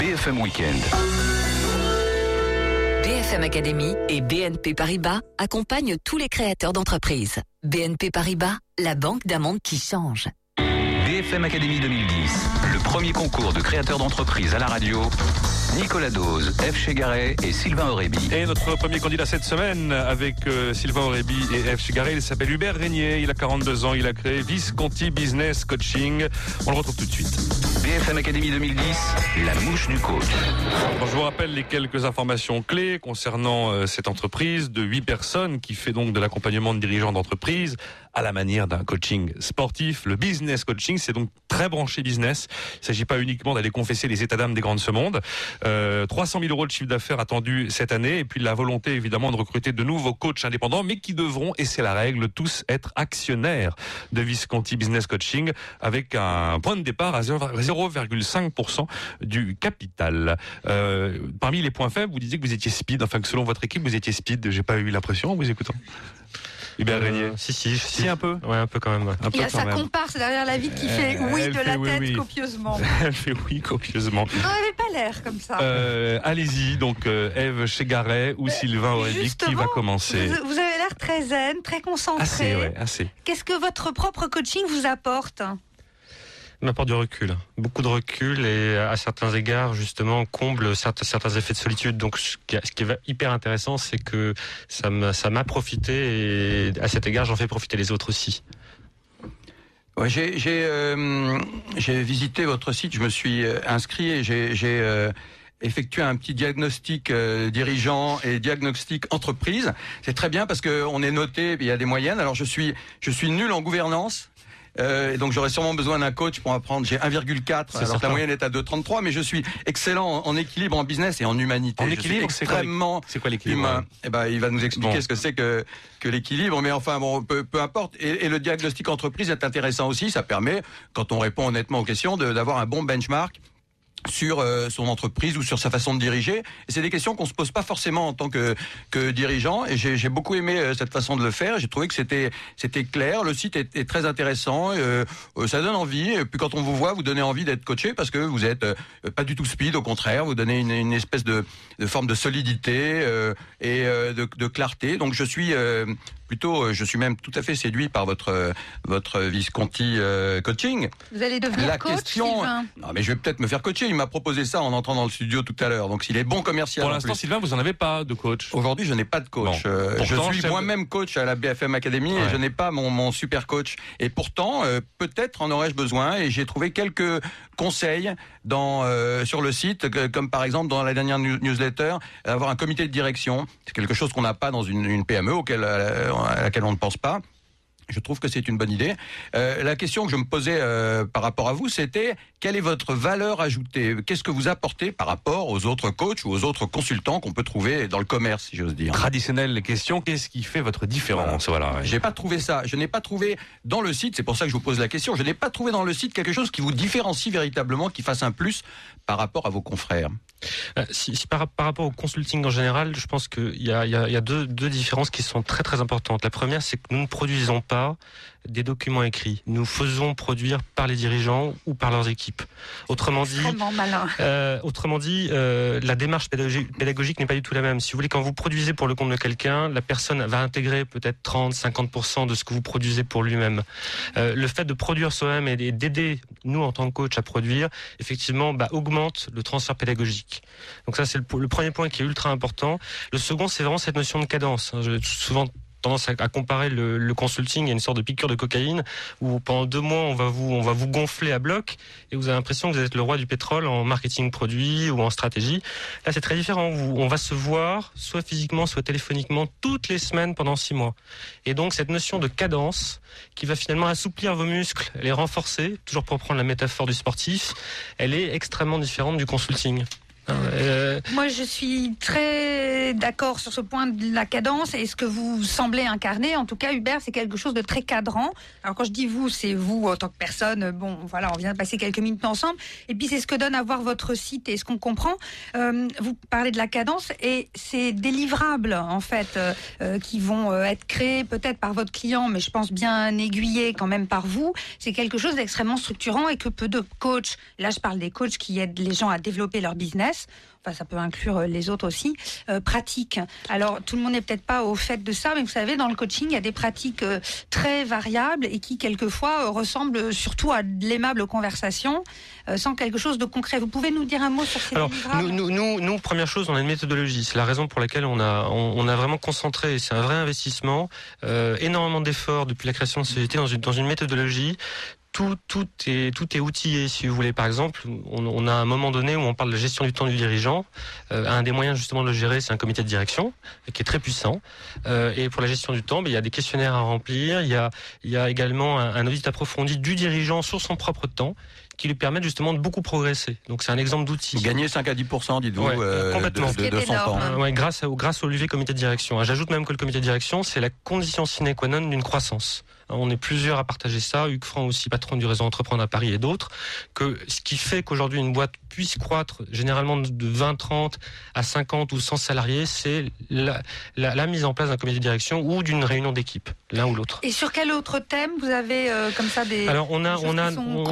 BFM Weekend. BFM Academy et BNP Paribas accompagnent tous les créateurs d'entreprises. BNP Paribas, la banque d'un monde qui change. BFM Academy 2010, le premier concours de créateurs d'entreprise à la radio Nicolas Dose, F. Chegaray et Sylvain Aurébi. Et notre premier candidat cette semaine avec euh, Sylvain Aurébi et F. Chegaray, il s'appelle Hubert Régnier, il a 42 ans, il a créé Visconti Business Coaching. On le retrouve tout de suite. BFM Academy 2010, la mouche du coach. Je vous rappelle les quelques informations clés concernant euh, cette entreprise de 8 personnes qui fait donc de l'accompagnement de dirigeants d'entreprise à la manière d'un coaching sportif. Le business coaching, c'est donc très branché business. Il ne s'agit pas uniquement d'aller confesser les états d'âme des grands de ce monde. Euh, 300 000 euros de chiffre d'affaires attendu cette année et puis la volonté évidemment de recruter de nouveaux coachs indépendants, mais qui devront, et c'est la règle, tous être actionnaires de Visconti Business Coaching avec un point de départ à 0,5% du capital. Euh, parmi les points faibles, vous disiez que vous étiez speed, enfin que selon votre équipe, vous étiez speed. J'ai pas eu l'impression en vous écoutant. Hubert Régnier. Euh, si, si, Si, un peu Ouais, un peu quand même. Il y a sa même. comparse derrière la vitre qui Euh, fait oui elle de fait la oui, tête oui. copieusement. Elle fait oui copieusement. Non, elle n'avait pas l'air comme ça. Euh, Allez-y, donc euh, Eve Chegaray ou Sylvain Aurébi, qui va commencer Vous, vous avez l'air très zen, très concentré. Assez, ouais, assez. Qu'est-ce que votre propre coaching vous apporte? M'apporte du recul, beaucoup de recul et à certains égards justement comble certains, effets de solitude. Donc ce qui, est hyper intéressant, c'est que ça m'a profité et à cet égard j'en fais profiter les autres aussi. Ouais, j'ai euh, visité votre site, je me suis euh, inscrit et j'ai euh, effectué un petit diagnostic euh, dirigeant et diagnostic entreprise. C'est très bien parce que on est noté, il y a des moyennes. Alors je suis je suis nul en gouvernance. Euh, et donc j'aurais sûrement besoin d'un coach pour apprendre. J'ai 1,4 alors que la certain. moyenne est à 2,33, mais je suis excellent en, en équilibre en business et en humanité. En Je équilibre, c'est quoi, extrêmement c'est quoi l'équilibre humain. Eh ben, il va nous expliquer Bon. ce que c'est que, que l'équilibre, mais enfin, bon, peu, peu importe. Et, et le diagnostic entreprise est intéressant aussi. Ça permet, quand on répond honnêtement aux questions, de- d'avoir un bon benchmark sur euh, son entreprise ou sur sa façon de diriger. C'est des questions qu'on se pose pas forcément en tant que, que dirigeant. Et j'ai j'ai beaucoup aimé euh, cette façon de le faire. J'ai trouvé que c'était c'était clair. Le site est, est très intéressant. Euh, euh, ça donne envie. Et puis quand on vous voit, vous donnez envie d'être coaché parce que vous êtes euh, pas du tout speed. Au contraire, vous donnez une, une espèce de, de forme de solidité euh, et de, de clarté. Donc je suis plutôt, euh, je suis même tout à fait séduit par votre euh, votre Visconti euh, coaching. Vous allez devenir La coach, question- Sylvain Non, mais je vais peut-être me faire coacher. Il m'a proposé ça en entrant dans le studio tout à l'heure. Donc, s'il est bon commercial. Pour l'instant. Sylvain, vous en avez pas de coach. Aujourd'hui, je n'ai pas de coach. Bon. Euh, je suis moi-même coach à la BFM Academy Ouais. et je n'ai pas mon, mon super coach. Et pourtant, euh, peut-être en aurais-je besoin. Et j'ai trouvé quelques conseils dans euh, sur le site, comme par exemple dans la dernière news- newsletter, avoir un comité de direction. C'est quelque chose qu'on n'a pas dans une, une PME auquel, euh, à laquelle on ne pense pas. Je trouve que c'est une bonne idée. Euh, la question que je me posais euh, par rapport à vous, c'était quelle est votre valeur ajoutée? Qu'est-ce que vous apportez par rapport aux autres coachs ou aux autres consultants qu'on peut trouver dans le commerce, si j'ose dire? Traditionnelle les questions, qu'est-ce qui fait votre différence? Voilà. ouais. J'ai pas trouvé ça. Je n'ai pas trouvé dans le site. C'est pour ça que je vous pose la question. Je n'ai pas trouvé dans le site quelque chose qui vous différencie véritablement, qui fasse un plus par rapport à vos confrères. Euh, Si, si par, par rapport au consulting en général, je pense qu'il y a, il y a- il y a deux, deux différences qui sont très très importantes. La première, c'est que nous ne produisons pas des documents écrits. Nous faisons produire par les dirigeants ou par leurs équipes. Autrement dit, malin. euh, autrement dit, euh, la démarche pédagogique, n'est pas du tout la même. Si vous voulez, quand vous produisez pour le compte de quelqu'un, la personne va intégrer peut-être 30, 50% de ce que vous produisez pour lui-même. Euh, le fait de produire soi-même et d'aider nous en tant que coach à produire, effectivement, bah, augmente le transfert pédagogique. Donc ça, c'est le, le premier point qui est ultra important. Le second, c'est vraiment cette notion de cadence. hein. J'ai souvent tendance à, comparer le, consulting à une sorte de piqûre de cocaïne où pendant deux mois on va vous on va vous gonfler à bloc et vous avez l'impression que vous êtes le roi du pétrole en marketing produit ou en stratégie. Là c'est très différent. On va se voir soit physiquement soit téléphoniquement toutes les semaines pendant six mois. Et donc cette notion de cadence qui va finalement assouplir vos muscles, les renforcer, toujours pour prendre la métaphore du sportif, elle est extrêmement différente du consulting. Euh, Moi, je suis très d'accord sur ce point de la cadence et ce que vous semblez incarner. En tout cas, Hubert, c'est quelque chose de très cadrant. Alors, quand je dis vous, c'est vous en tant que personne. Bon, voilà, on vient de passer quelques minutes ensemble. Et puis, c'est ce que donne à voir votre site et ce qu'on comprend. Euh, vous parlez de la cadence et c'est des livrables, en fait, euh, qui vont être créés peut-être par votre client, mais je pense bien aiguillés quand même par vous. C'est quelque chose d'extrêmement structurant et que peu de coachs, là, je parle des coachs qui aident les gens à développer leur business, enfin ça peut inclure euh, les autres aussi, euh, pratiques. Alors tout le monde n'est peut-être pas au fait de ça, mais vous savez, dans le coaching, il y a des pratiques euh, très variables et qui quelquefois euh, ressemblent surtout à de l'aimable conversation, sans quelque chose de concret. Vous pouvez nous dire un mot sur ces Alors, nous, nous, nous, nous, première chose, on a une méthodologie. C'est la raison pour laquelle on a, on, on a vraiment concentré. C'est un vrai investissement, énormément d'efforts depuis la création de société dans une, dans une méthodologie. Tout, tout, est, tout est outillé, si vous voulez. Par exemple, on, on a un moment donné où on parle de la gestion du temps du dirigeant. Euh, un des moyens justement de le gérer, c'est un comité de direction qui est très puissant. Euh, et pour la gestion du temps, ben, il y a des questionnaires à remplir. Il y a, il y a également un, un audit approfondi du dirigeant sur son propre temps qui lui permettent justement de beaucoup progresser. Donc c'est un exemple d'outil. Vous gagnez 5 à 10 dites-vous, Ouais, euh, complètement. de, de, de son temps. Euh, ouais, grâce, au, grâce au levier comité de direction. J'ajoute même que le comité de direction, c'est la condition sine qua non d'une croissance. On est plusieurs à partager ça, Hugues Franc aussi, patron du réseau Entreprendre à Paris et d'autres, que ce qui fait qu'aujourd'hui une boîte puisse croître généralement de 20, 30 à 50 ou 100 salariés, c'est la, la, la mise en place d'un comité de direction ou d'une réunion d'équipe, l'un ou l'autre. Et sur quel autre thème vous avez euh, comme ça des Alors on a on a on,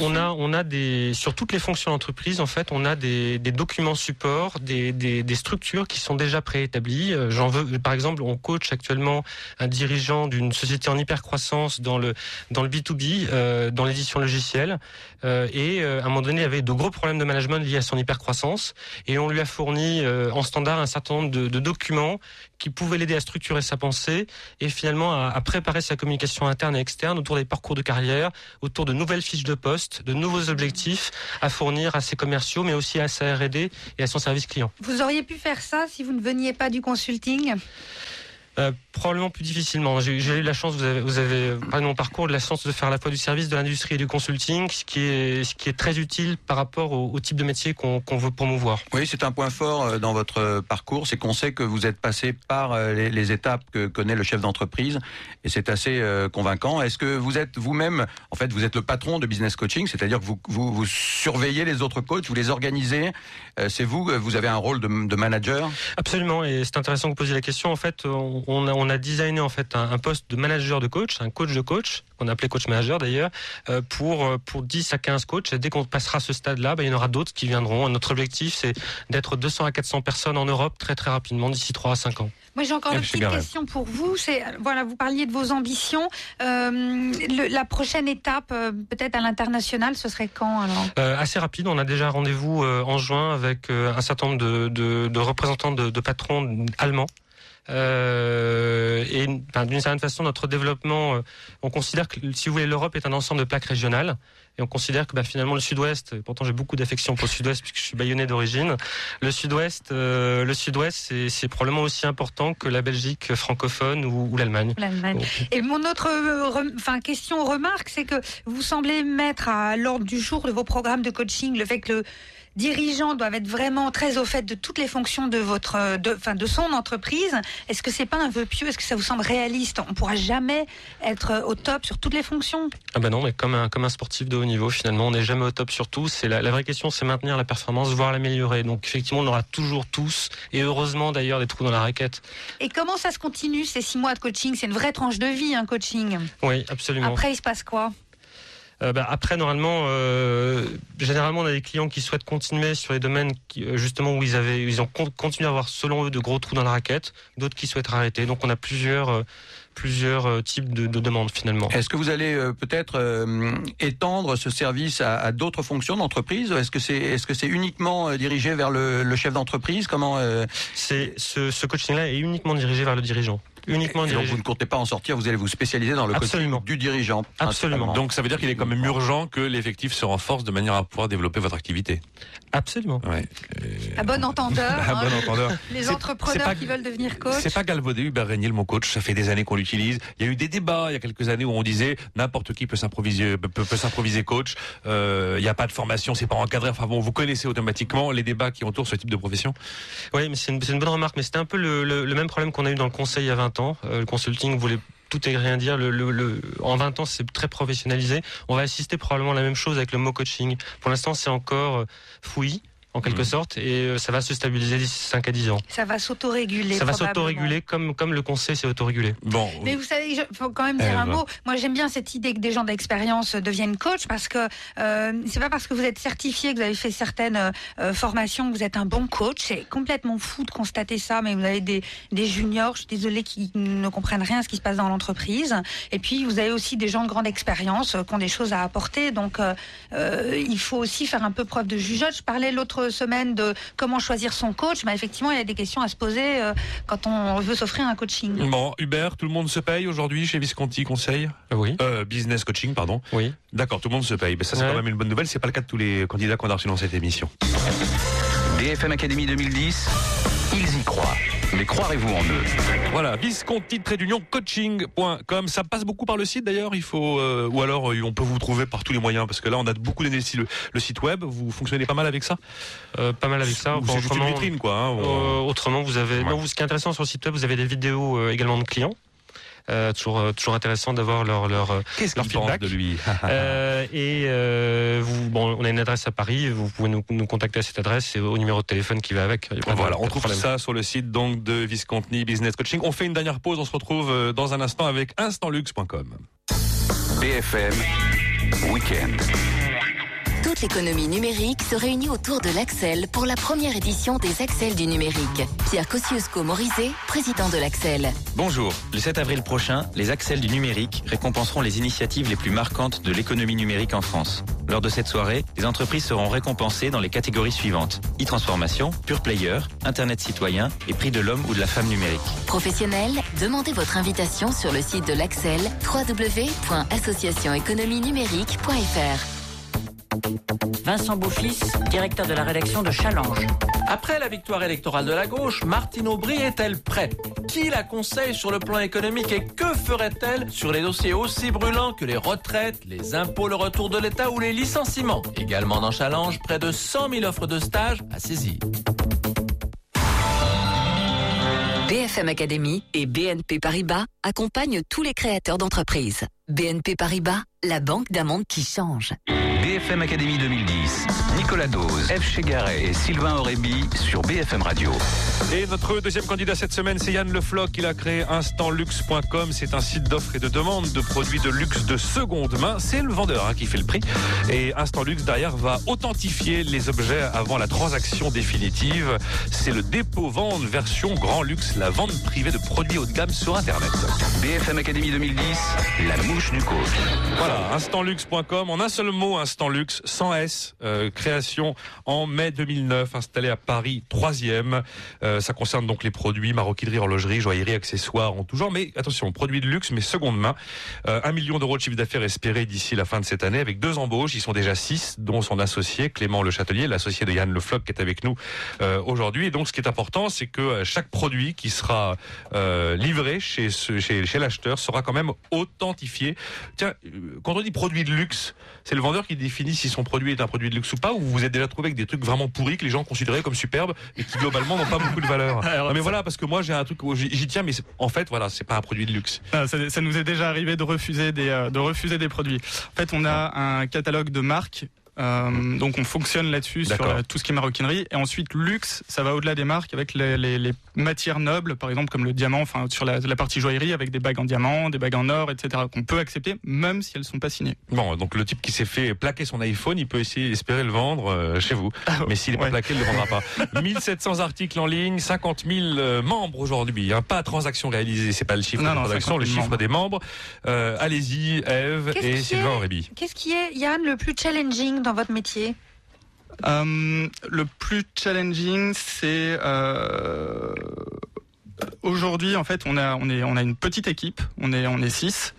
on- a on a des sur toutes les fonctions d'entreprise en fait on a des, des documents support des, des, des structures qui sont déjà préétablies. Euh, J'en veux par exemple on coach actuellement un dirigeant d'une société en hyper croissance dans le dans le B 2 B euh, dans l'édition logicielle. Euh, et euh, à un moment donné il avait de gros problèmes de management liés à son hyper croissance et on lui a fourni en standard un certain nombre de, documents qui pouvaient l'aider à structurer sa pensée et finalement à préparer sa communication interne et externe autour des parcours de carrière, autour de nouvelles fiches de poste, de nouveaux objectifs à fournir à ses commerciaux, mais aussi à sa R&D et à son service client. Vous auriez pu faire ça si vous ne veniez pas du consulting? Euh, probablement plus difficilement. J'ai eu la chance, vous avez, vous avez euh, parlé de mon parcours, de la chance de faire la fois du service, de l'industrie et du consulting, ce qui est, ce qui est très utile par rapport au, au type de métier qu'on veut promouvoir. Oui, c'est un point fort euh, dans votre parcours, c'est qu'on sait que vous êtes passé par les, les étapes que connaît le chef d'entreprise, et c'est assez euh, convaincant. Est-ce que vous êtes vous-même, en fait, vous êtes le patron de business coaching, c'est-à-dire que vous, vous, vous surveillez les autres coachs, vous les organisez, euh, c'est vous, vous avez un rôle de, de manager? Absolument, et c'est intéressant que vous posiez la question. En fait, on on a, on a designé en fait un, un poste de manager de coach, un coach de coach, qu'on a appelé coach manager d'ailleurs, euh, pour euh, pour 10 à 15 coachs. Et dès qu'on passera ce stade-là, bah, il y en aura d'autres qui viendront. Notre objectif, c'est d'être 200 à 400 personnes en Europe très très rapidement d'ici 3 à 5 ans. Moi, j'ai encore une petite question pour vous. C'est voilà, vous parliez de vos ambitions. Euh, le- la prochaine étape, euh, peut-être à l'international, ce serait quand alors? Euh, assez rapide. On a déjà rendez-vous euh, en juin avec euh, un certain nombre de, de, de représentants de, de patrons allemands. Euh, et d'une certaine façon, notre développement, euh, on considère que, si vous voulez, l'Europe est un ensemble de plaques régionales. Et on considère que bah, finalement le Sud-Ouest, pourtant j'ai beaucoup d'affection pour le Sud-Ouest puisque je suis bayonnais d'origine, le Sud-Ouest, euh, le Sud-Ouest, c'est, probablement aussi important que la Belgique francophone ou, ou l'Allemagne. L'Allemagne. Et mon autre enfin, question, remarque, c'est que vous semblez mettre à l'ordre du jour de vos programmes de coaching le fait que le dirigeant doit être vraiment très au fait de toutes les fonctions de votre, de, enfin, de son entreprise. Est-ce que c'est pas un vœu pieux? Est-ce que ça vous semble réaliste? On pourra jamais être au top sur toutes les fonctions. Ah bah non, mais comme un, comme un sportif de haut niveau, finalement, on n'est jamais au top sur tout. C'est la, la vraie question, c'est maintenir la performance, voire l'améliorer. Donc effectivement, on aura toujours tous, et heureusement d'ailleurs, des trous dans la raquette. Et comment ça se continue ces six mois de coaching? C'est une vraie tranche de vie, un coaching. Oui, absolument. Après, il se passe quoi? Euh, bah, après, normalement, euh, généralement, on a des clients qui souhaitent continuer sur les domaines qui, euh, justement où ils avaient, ils ont con- continué à avoir, selon eux, de gros trous dans la raquette. D'autres qui souhaitent arrêter. Donc, on a plusieurs, euh, plusieurs euh, types de, de demandes finalement. Est-ce que vous allez euh, peut-être euh, étendre ce service à, à d'autres fonctions d'entreprise Est-ce que c'est est-ce que c'est uniquement euh, dirigé vers le, le chef d'entreprise? Comment euh, C'est ce, ce coaching-là est uniquement dirigé vers le dirigeant. Uniquement Et donc vous ne comptez pas en sortir, vous allez vous spécialiser dans le Absolument. coaching du dirigeant. Absolument. Donc ça veut dire qu'il est quand même urgent que l'effectif se renforce de manière à pouvoir développer votre activité. Absolument. Ouais. À bon entendeur. À bon hein, entendeur. Les entrepreneurs pas- qui veulent devenir coach. C'est pas galvaudé, Hubert Régnier, mon coach. Ça fait des années qu'on l'utilise. Il y a eu des débats il y a quelques années où on disait n'importe qui peut s'improviser, peut, peut s'improviser coach. Euh, il n'y a pas de formation, c'est pas encadré. Enfin bon, vous connaissez automatiquement les débats qui entourent ce type de profession. Oui, mais c'est une, bonne remarque. Mais c'était un peu le, le- le même problème qu'on a eu dans le conseil il y a 20 ans. Euh, le consulting voulait tout et rien dire. En 20 ans, c'est très professionnalisé. On va assister probablement à la même chose avec le mot coaching. Pour l'instant, c'est encore euh, fouillis. En quelque sorte, et euh, ça va se stabiliser d'ici 5 à 10 ans. Ça va s'autoréguler. Ça va s'autoréguler comme, comme le conseil s'est autorégulé. Bon. Mais vous savez, il faut quand même dire un Eve. mot. Moi, j'aime bien cette idée que des gens d'expérience deviennent coach parce que euh, c'est pas parce que vous êtes certifié, que vous avez fait certaines euh, euh, formations, que vous êtes un bon coach. C'est complètement fou de constater ça. Mais vous avez des, des juniors, je suis désolée, qui ne comprennent rien à ce qui se passe dans l'entreprise. Et puis, vous avez aussi des gens de grande expérience euh, qui ont des choses à apporter. Donc, euh, euh, il faut aussi faire un peu preuve de jugeote. Je parlais l'autre semaine de comment choisir son coach. Mais effectivement, il y a des questions à se poser euh, quand on veut s'offrir un coaching. Bon, Hubert, tout le monde se paye aujourd'hui chez Visconti Conseil? Oui. Euh, business coaching, pardon. Oui. D'accord, tout le monde se paye. Mais ça, c'est Ouais. quand même une bonne nouvelle. C'est pas le cas de tous les candidats qu'on a reçus dans cette émission. BFM Academy 2010, ils y croient. Mais croirez-vous en eux Voilà, Visconti trait d'union coaching.com. Ça passe beaucoup par le site d'ailleurs. Il faut, euh, ou alors euh, on peut vous trouver par tous les moyens parce que là on a beaucoup donné le, le site web. Vous fonctionnez pas mal avec ça? Euh, pas mal avec ça. Ou c'est juste une vitrine quoi. hein. On- Euh, autrement, vous avez. Ouais. Non, vous- ce qui est intéressant sur le site web, vous avez des vidéos euh, également de clients. Euh, toujours, euh, toujours intéressant d'avoir leur leur euh, Qu'est-ce leur feedback. de lui? Euh, et euh, vous, bon, on a une adresse à Paris. Vous pouvez nous, nous contacter à cette adresse et au numéro de téléphone qui va avec. De- Voilà, on trouve problème. ça sur le site donc de Visconti Business Coaching. On fait une dernière pause, on se retrouve dans un instant avec instantlux.com. BFM Weekend. Toute l'économie numérique se réunit autour de l'Axel pour la première édition des Axels du numérique. Pierre Kosciusko-Morizet, président de l'Axel. Bonjour. Le 7 avril prochain, les Axels du numérique récompenseront les initiatives les plus marquantes de l'économie numérique en France. Lors de cette soirée, les entreprises seront récompensées dans les catégories suivantes. E-transformation, pure player, Internet citoyen et prix de l'homme ou de la femme numérique. Professionnels, demandez votre invitation sur le site de l'Axel www.associationéconomienumérique.fr. Vincent Beaufils, directeur de la rédaction de Challenge. Après la victoire électorale de la gauche, Martine Aubry est-elle prête? Qui la conseille sur le plan économique et que ferait-elle sur les dossiers aussi brûlants que les retraites, les impôts, le retour de l'État ou les licenciements? Également dans Challenge, près de 100 000 offres de stage à saisir. BFM Academy et BNP Paribas accompagnent tous les créateurs d'entreprises. BNP Paribas, la banque d'un monde qui change. BFM Academy 2010, Nicolas Dose, F. Chegaray et Sylvain Aurébi sur BFM Radio. Et notre deuxième candidat cette semaine, c'est Yann Le Floch. Il a créé instantlux.com. C'est un site d'offres et de demande de produits de luxe de seconde main. C'est le vendeur hein, qui fait le prix. Et Instantlux, derrière, va authentifier les objets avant la transaction définitive. C'est le dépôt-vente version grand luxe, la vente privée de produits haut de gamme sur Internet. BFM Academy 2010, la mouche du coach. Voilà, instantlux.com. En un seul mot, Instantlux, sans S, euh, création en mai 2009, installé à Paris, troisième. Euh, ça concerne donc les produits maroquinerie, horlogerie, joaillerie, accessoires en tout genre. Mais attention, produits de luxe, mais seconde main. Euh, un million d'euros de chiffre d'affaires espéré d'ici la fin de cette année, avec deux embauches. Ils sont déjà six, dont son associé Clément Le Châtelier, l'associé de Yann Le Floch, qui est avec nous euh, aujourd'hui. Et donc, ce qui est important, c'est que euh, chaque produit qui sera euh, livré chez, chez, chez l'acheteur sera quand même authentifié. Tiens, quand on dit produit de luxe, c'est le vendeur qui définit si son produit est un produit de luxe ou pas, ou vous vous êtes déjà trouvé avec des trucs vraiment pourris que les gens considéraient comme superbes et qui globalement n'ont pas beaucoup de valeur. Non, mais voilà, parce que moi j'ai un truc où j'y tiens, mais en fait, voilà, c'est pas un produit de luxe. Ah, ça, ça nous est déjà arrivé de refuser des, euh, de refuser des produits. En fait, on a un catalogue de marques. Euh, donc on fonctionne là-dessus sur tout ce qui est maroquinerie et ensuite luxe ça va au-delà des marques avec les, les- les matières nobles par exemple comme le diamant enfin sur la, la partie joaillerie avec des bagues en diamant des bagues en or etc qu'on peut accepter même si elles sont pas signées Bon, donc le type qui s'est fait plaquer son iPhone, il peut essayer espérer le vendre euh, chez vous. Mais s'il n'est pas plaqué, il ne le vendra pas. 1700 articles en ligne, 50 000 euh, membres aujourd'hui. Hein, pas transaction réalisée, c'est pas le chiffre Non, de non, transaction, 50 le 000 chiffre membres. des membres. Euh, Allez-y, Eve et Sylvain est- Aurébi. Qu'est-ce qui est, Yann, le plus challenging dans votre métier Euh, le plus challenging, c'est euh, aujourd'hui en fait on a une petite équipe, on est six.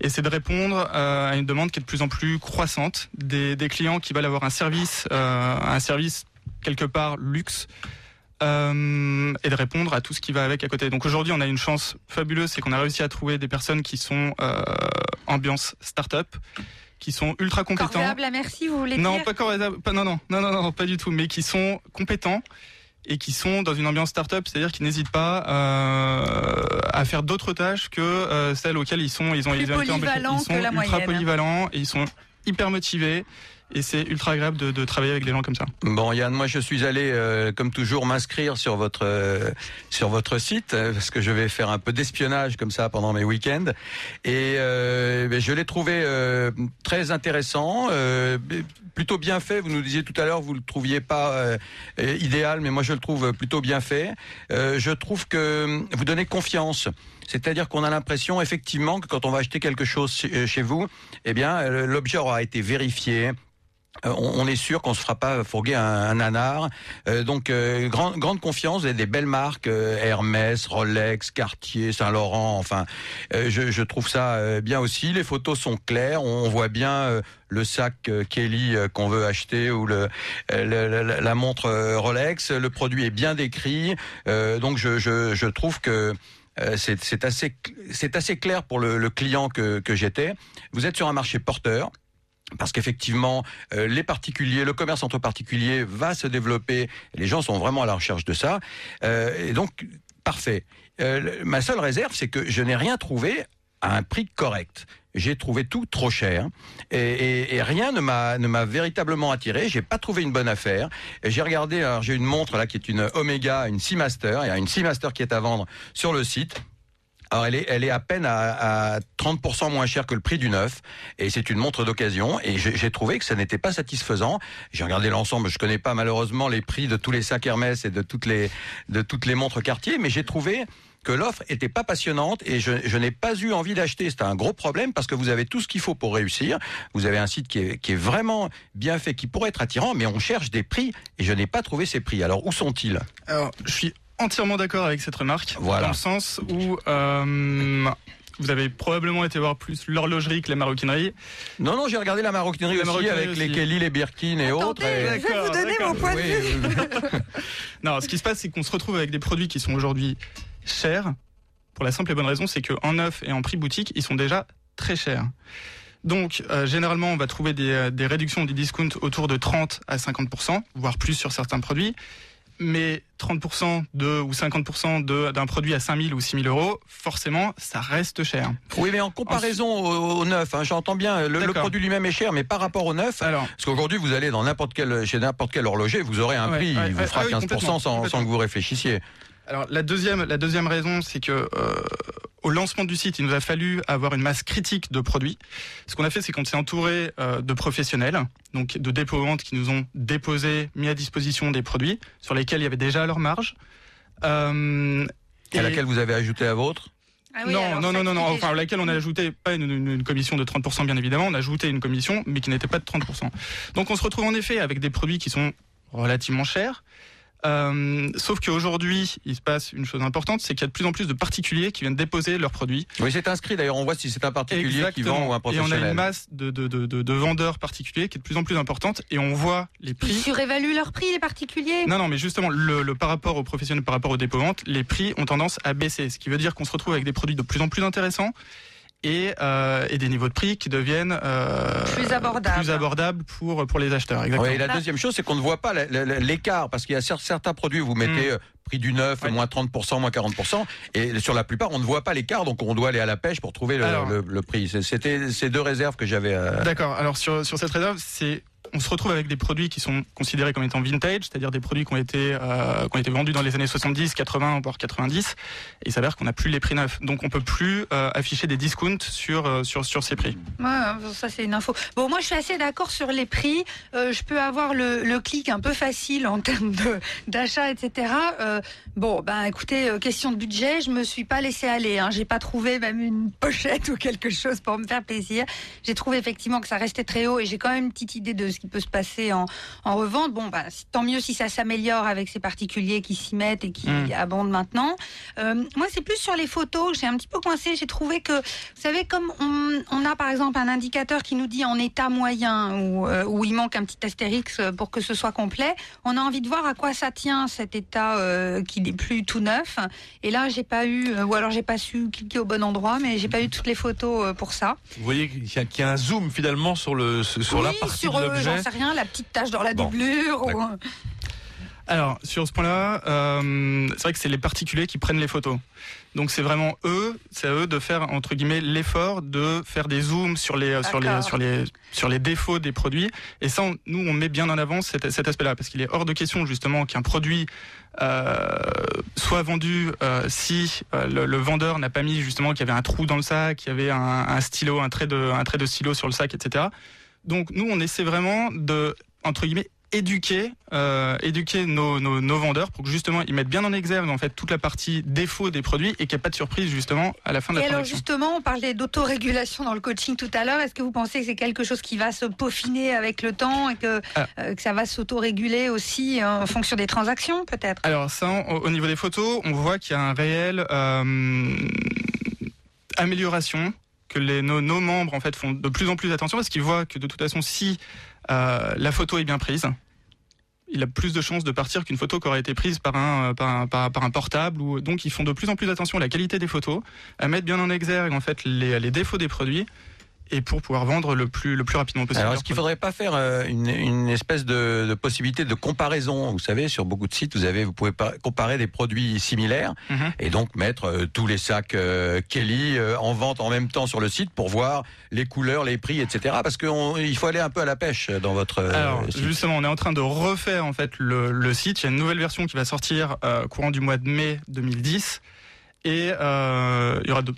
Et c'est de répondre euh, à une demande qui est de plus en plus croissante des, clients qui veulent avoir un service, un service quelque part luxe, et de répondre à tout ce qui va avec à côté. Donc aujourd'hui, on a une chance fabuleuse, c'est qu'on a réussi à trouver des personnes qui sont ambiance start-up, qui sont ultra compétents. Corvéable à merci, vous voulez Non, dire pas corvéable, pas, non, non, non, non, non, pas du tout, mais qui sont compétents et qui sont dans une ambiance start-up, c'est-à-dire qu'ils n'hésitent pas euh, à faire d'autres tâches que euh, celles auxquelles ils sont, ils ont Plus ils polyvalents Ils sont que la ultra moyenne. polyvalents et ils sont hyper motivés et c'est ultra agréable de, travailler avec des gens comme ça. Bon Yann, moi je suis allé euh, comme toujours m'inscrire sur votre euh, sur votre site euh, parce que je vais faire un peu d'espionnage comme ça pendant mes week-ends et euh, ben, je l'ai trouvé euh, très intéressant, euh, plutôt bien fait. Vous nous disiez tout à l'heure vous le trouviez pas idéal, mais moi je le trouve plutôt bien fait. Je trouve que vous donnez confiance. C'est-à-dire qu'on a l'impression effectivement que quand on va acheter quelque chose chez vous, eh bien l'objet aura été vérifié, on, on est sûr qu'on se fera pas fourguer un, un nanar. Euh, donc euh, grande grande confiance. Avez des belles marques euh, Hermès, Rolex, Cartier, Saint Laurent. Enfin, euh, je, je trouve ça euh, bien aussi. Les photos sont claires. On voit bien euh, le sac euh, Kelly euh, qu'on veut acheter ou le, euh, le- la, la montre euh, Rolex. Le produit est bien décrit. Euh, donc je, je, je trouve que euh, c'est assez, assez clair pour le, le client que, que j'étais. Vous êtes sur un marché porteur. Parce qu'effectivement, euh, les particuliers, le commerce entre particuliers va se développer. Les gens sont vraiment à la recherche de ça. Euh, et donc, parfait. Euh, ma seule réserve, c'est que je n'ai rien trouvé à un prix correct. J'ai trouvé tout trop cher et, rien ne m'a véritablement attiré. J'ai pas trouvé une bonne affaire. J'ai regardé, j'ai une montre là qui est une Omega, une Seamaster. Il y a une Seamaster qui est à vendre sur le site. Alors elle est, elle est à peine à, à 30% moins chère que le prix du neuf, et c'est une montre d'occasion. Et j'ai trouvé que ça n'était pas satisfaisant. J'ai regardé l'ensemble. Je connais pas malheureusement les prix de tous les sacs Hermès et de toutes les de toutes les montres Cartier, mais j'ai trouvé que l'offre était pas passionnante et je, je n'ai pas eu envie d'acheter. C'est un gros problème parce que vous avez tout ce qu'il faut pour réussir. Vous avez un site qui est, qui est vraiment bien fait, qui pourrait être attirant, mais on cherche des prix et je n'ai pas trouvé ces prix. Alors où sont-ils? Alors, je suis entièrement d'accord avec cette remarque. Voilà. Dans le sens où euh, vous avez probablement été voir plus l'horlogerie que la maroquinerie. Non, non, j'ai regardé la maroquinerie La aussi maroquinerie avec les. Kelly, les Birkin et autres. et- je vais vous donner mon point de Oui, vue. Non, ce qui se passe, c'est qu'on se retrouve avec des produits qui sont aujourd'hui chers. Pour la simple et bonne raison, c'est qu'en neuf et en prix boutique, ils sont déjà très chers. Donc, euh, généralement, on va trouver des, euh, des réductions des discounts autour de 30 à 50%, voire plus sur certains produits. Mais 30% de, ou 50% de- d'un produit à 5000 ou 6000 euros, forcément, ça reste cher. Oui, mais en comparaison au, au neuf, hein, j'entends bien, le, le produit lui-même est cher, mais par rapport au neuf, Alors, parce qu'aujourd'hui vous allez dans n'importe quel, chez n'importe quel horloger, vous aurez un Ouais, prix, ouais, il vous fera ah oui, 15% complètement, sans, que vous réfléchissiez. Alors la deuxième, la deuxième raison, c'est que euh, au lancement du site, il nous a fallu avoir une masse critique de produits. Ce qu'on a fait, c'est qu'on s'est entouré euh, de professionnels, donc de dépôt-ventes qui nous ont déposé, mis à disposition des produits sur lesquels il y avait déjà leur marge. Euh, À et- laquelle vous avez ajouté la vôtre? Ah oui, non, non, non, non, non, enfin, laquelle on a ajouté pas une, une- une commission de 30% bien évidemment, on a ajouté une commission, mais qui n'était pas de 30%. Donc on se retrouve en effet avec des produits qui sont relativement chers. Euh, sauf qu'aujourd'hui, il se passe une chose importante, c'est qu'il y a de plus en plus de particuliers qui viennent déposer leurs produits. Oui, c'est inscrit d'ailleurs, on voit si c'est un particulier qui vend ou un Et on a professionnel. une masse de, de, de, de, de vendeurs particuliers qui est de plus en plus importante et on voit les Ils prix. surévaluent leur prix, les particuliers. Non, non, mais justement, le, le par rapport aux professionnels, par rapport aux dépôt-ventes, les prix ont tendance à baisser. Ce qui veut dire qu'on se retrouve avec des produits de plus en plus intéressants et, euh, et des niveaux de prix qui deviennent euh, Plus abordables. plus abordables pour, pour les acheteurs. Exactement. Oui, et la deuxième chose, c'est qu'on ne voit pas l'écart, parce qu'il y a cer- certains produits où vous mettez Mm. euh, prix du neuf, moins 30%, moins 40%, et sur la plupart, on ne voit pas l'écart, donc on doit aller à la pêche pour trouver le, Alors- le- le prix. C'était ces deux réserves que j'avais. euh, D'accord. Alors sur, sur cette réserve, c'est on se retrouve avec des produits qui sont considérés comme étant vintage, c'est-à-dire des produits qui ont été euh, qui ont été vendus dans les années 70, 80 voire 90 et il s'avère qu'on n'a plus les prix neufs. Donc on peut plus euh, afficher des discounts sur euh, sur sur ces prix. Ouais, ça c'est une info. Bon, moi je suis assez d'accord sur les prix. Je peux avoir le, clic un peu facile en termes d'achat, etc. Bon, ben écoutez, question de budget, je me suis pas laissé aller. Hein. J'ai pas trouvé même une pochette ou quelque chose pour me faire plaisir. J'ai trouvé effectivement que ça restait très haut et j'ai quand même une petite idée de ce qui peut se passer en, en revente. Bon, c'est- tant mieux si ça s'améliore avec ces particuliers qui s'y mettent et qui Mm. abondent maintenant. Euh, moi, c'est plus sur les photos. J'ai un petit peu coincé. J'ai trouvé que, vous savez, comme on, on a par exemple un indicateur qui nous dit en état moyen ou euh, où il manque un petit astérix euh, pour que ce soit complet, on a envie de voir à quoi ça tient cet état euh, qui n'est plus tout neuf. Et là, j'ai pas eu, euh, ou alors j'ai pas su cliquer au bon endroit, mais j'ai pas eu toutes les photos euh, pour ça. Vous voyez qu'il y, a- qu'il y a un zoom finalement sur, le, sur la partie sur, de euh, j'en sais rien, la petite tache dans la Bon, doublure. ou- Alors, sur ce point-là, euh, c'est vrai que c'est les particuliers qui prennent les photos. Donc c'est vraiment eux, c'est à eux de faire entre guillemets l'effort de faire des zooms sur les sur les sur les sur les défauts des produits. Et ça, on- nous, on met bien en avant cet, cet aspect-là parce qu'il est hors de question justement qu'un produit euh, soit vendu euh, si euh, le, le vendeur n'a pas mis justement qu'il y avait un trou dans le sac, qu'il y avait un, un stylo, un trait de un trait de stylo sur le sac, etc. Donc nous, on essaie vraiment de entre guillemets éduquer, euh, éduquer nos, nos, nos vendeurs pour que justement ils mettent bien en exergue en fait toute la partie défaut des produits et qu'il n'y ait pas de surprise justement à la fin de Et la alors justement, on parlait d'autorégulation dans le coaching tout à l'heure. Est-ce que vous pensez que c'est quelque chose qui va se peaufiner avec le temps et que, Ah. euh, que ça va s'autoréguler aussi en fonction des transactions peut-être? Alors ça, au, au niveau des photos, on voit qu'il y a un réel euh, amélioration, que les, nos, membres en fait font de plus en plus attention parce qu'ils voient que de toute façon, si euh, la photo est bien prise, il a plus de chances de partir qu'une photo qui aurait été prise par un, euh, par un, portable. Ou, donc ils font de plus en plus attention à la qualité des photos, à mettre bien en exergue en fait les défauts des produits et pour pouvoir vendre le plus, le plus rapidement possible. Alors, est-ce qu'il faudrait pas faire euh, une, une espèce de, de possibilité de comparaison? Vous savez, sur beaucoup de sites, vous avez, vous pouvez comparer des produits similaires Mhm. et donc mettre euh, tous les sacs euh, Kelly en vente en même temps sur le site pour voir les couleurs, les prix, etc. Parce qu'il faut aller un peu à la pêche dans votre Alors site. justement, on est en train de refaire en fait le, le site. Il y a une nouvelle version qui va sortir euh, courant du mois de mai 2010 et euh, il y aura de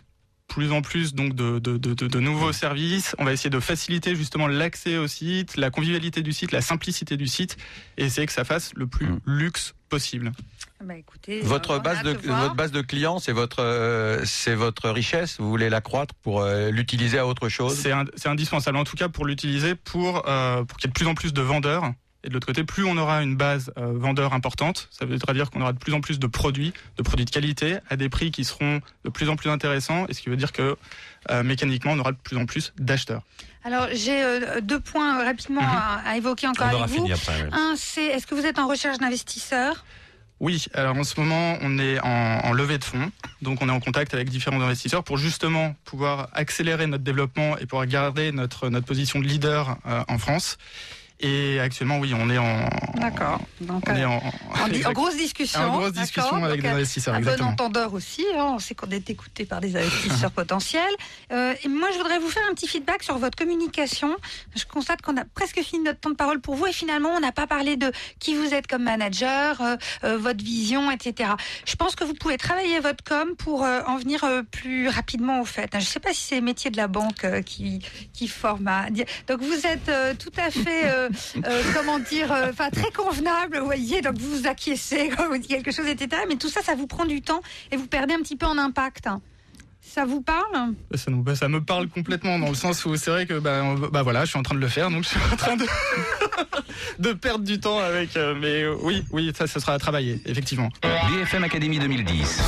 plus en plus donc de, de, de, de- de nouveaux services. On va essayer de faciliter justement l'accès au site, la convivialité du site, la simplicité du site et essayer que ça fasse le plus luxe possible. Bah, écoutez, Votre euh, a base de, votre base de clients, c'est votre euh, c'est votre richesse? Vous voulez l'accroître pour euh, l'utiliser à autre chose? C'est indispensable, en tout cas pour l'utiliser, pour, euh, pour qu'il y ait de plus en plus de vendeurs. Et de l'autre côté, plus on aura une base euh, vendeur importante, ça voudra dire qu'on aura de plus en plus de produits, de produits de qualité, à des prix qui seront de plus en plus intéressants, et ce qui veut dire que euh, mécaniquement, on aura de plus en plus d'acheteurs. Alors j'ai euh, deux points rapidement à, à évoquer encore On aura avec vous. fini après, oui. Un, c'est est-ce que vous êtes en recherche d'investisseurs? Oui, alors en ce moment, on est en, en levée de fonds, donc on est en contact avec différents investisseurs pour justement pouvoir accélérer notre développement et pouvoir garder notre, notre position de leader euh, en France. Et actuellement, oui, on est en. D'accord. Donc, on est en, En, di- en grosse discussion. En grosse discussion avec Donc, des investisseurs, Un exactement. bon entendeur aussi. hein, on sait qu'on est écouté par des investisseurs potentiels. Euh, et moi, je voudrais vous faire un petit feedback sur votre communication. Je constate qu'on a presque fini notre temps de parole pour vous et finalement, on n'a pas parlé de qui vous êtes comme manager, euh, euh, votre vision, etc. Je pense que vous pouvez travailler votre com pour en venir plus rapidement au fait. Je ne sais pas si c'est les métiers de la banque qui, qui forment à dire. Donc, vous êtes tout à fait, euh, comment dire, euh, enfin très convenable, vous voyez. Donc, vous vous acquiescez quand vous dites quelque chose, etc. Mais tout ça, ça vous prend du temps et vous perdez un petit peu en impact. Ça vous parle? Ça, nous- bah, ça me parle complètement dans le sens où c'est vrai que bah, bah voilà, je suis en train de le faire, donc je suis en train de, de perdre du temps avec. euh, mais euh, oui, oui, ça, ça sera à travailler, effectivement. BFM Académie 2010,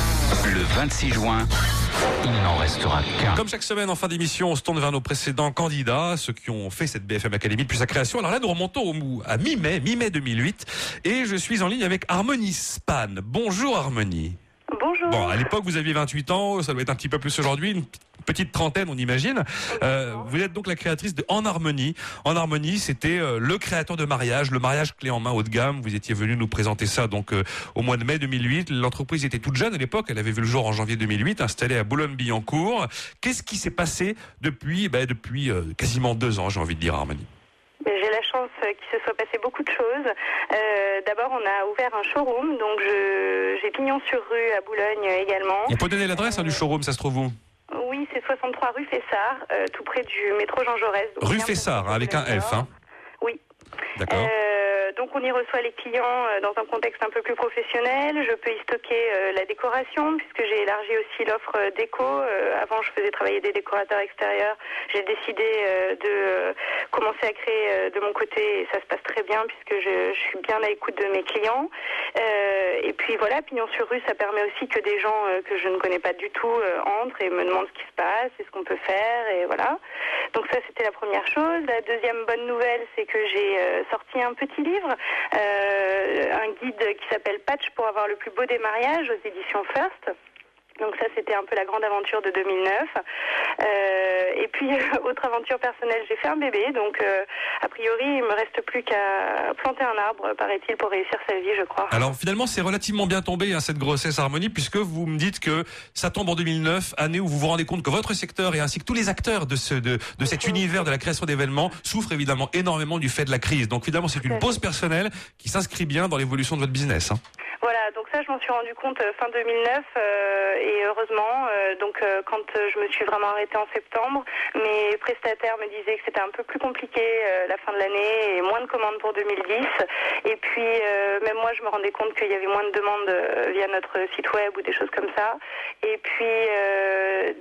le 26 juin, il n'en restera qu'un. Comme chaque semaine en fin d'émission, on se tourne vers nos précédents candidats, ceux qui ont fait cette BFM Academy depuis sa création. Alors là, nous remontons au- à mi-mai, mi-mai 2008, et je suis en ligne avec Harmonie Span. Bonjour Harmonie. Bonjour. Bon, à l'époque, vous aviez 28 ans, ça doit être un petit peu plus aujourd'hui, une petite trentaine, on imagine. Euh, vous êtes donc la créatrice de En Harmonie. En Harmonie, c'était euh, le créateur de mariage, le mariage clé en main haut de gamme. Vous étiez venu nous présenter ça donc euh, au mois de mai 2008. L'entreprise était toute jeune à l'époque, elle avait vu le jour en janvier 2008, installée à Boulogne-Billancourt. Qu'est-ce qui s'est passé depuis, ben, depuis euh, quasiment deux ans, j'ai envie de dire, Harmonie? J'ai la chance qu'il se soit passé beaucoup de choses. Euh, D'abord, on a ouvert un showroom, donc j'ai pignon sur rue à Boulogne également. On peut donner l'adresse hein, du showroom, ça se trouve où? Oui, c'est 63 rue Fessard, euh, tout près du métro Jean Jaurès. Rue Fessard, avec un F. Hein. Oui. D'accord. Euh, donc on y reçoit les clients euh, dans un contexte un peu plus professionnel. Je peux y stocker euh, la décoration puisque j'ai élargi aussi l'offre euh, déco. Avant je faisais travailler des décorateurs extérieurs. J'ai décidé de commencer à créer de mon côté et ça se passe très bien puisque je, je suis bien à l'écoute de mes clients. Et puis voilà, pignon sur rue, ça permet aussi que des gens que je ne connais pas du tout entrent et me demandent ce qui se passe et ce qu'on peut faire et voilà. Donc ça c'était la première chose. La deuxième bonne nouvelle, c'est que j'ai sorti un petit livre, euh, un guide qui s'appelle Patch pour avoir le plus beau des mariages aux éditions First. Donc ça, c'était un peu la grande aventure de 2009. Euh, et puis, autre aventure personnelle, j'ai fait un bébé. Donc, euh, a priori, il me reste plus qu'à planter un arbre, paraît-il, pour réussir sa vie, je crois. Alors finalement, c'est relativement bien tombé hein, cette grossesse harmonie, puisque vous me dites que ça tombe en 2009, année où vous vous rendez compte que votre secteur et ainsi que tous les acteurs de, ce, de, de cet univers de la création d'événements souffrent évidemment énormément du fait de la crise. Donc finalement, c'est une pause personnelle qui s'inscrit bien dans l'évolution de votre business. hein. Voilà, donc je m'en suis rendu compte euh, fin 2009 euh, et heureusement, euh, donc quand je me suis vraiment arrêtée en septembre, mes prestataires me disaient que c'était un peu plus compliqué la fin de l'année et moins de commandes pour 2010. Et puis même moi, je me rendais compte qu'il y avait moins de demandes via notre site web ou des choses comme ça. Et puis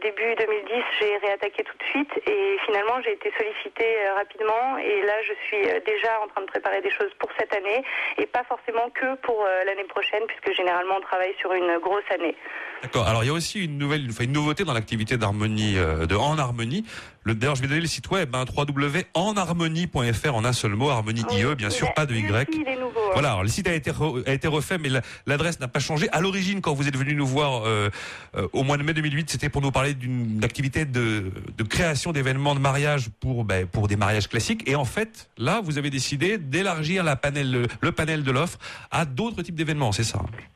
début 2010, j'ai réattaqué tout de suite et finalement, j'ai été sollicitée rapidement et là, je suis déjà en train de préparer des choses pour cette année et pas forcément que pour l'année prochaine puisque généralement on travaille sur une grosse année. D'accord. Alors il y a aussi une nouvelle, enfin, une nouveauté dans l'activité d'harmonie, euh, de En Harmonie. Le, D'ailleurs, je vais donner le site web, hein, www.enharmonie.fr en un seul mot, harmonie IE, bien sûr, pas de Y. Il est nouveau. hein. Voilà, alors le site a été, re- a été refait, mais la- l'adresse n'a pas changé. À l'origine, quand vous êtes venu nous voir euh, euh, au mois de mai 2008, c'était pour nous parler d'une activité de, de création d'événements de mariage pour, ben, pour des mariages classiques. Et en fait, là, vous avez décidé d'élargir la panel, le panel de l'offre à d'autres types d'événements, c'est ça Oui, voilà,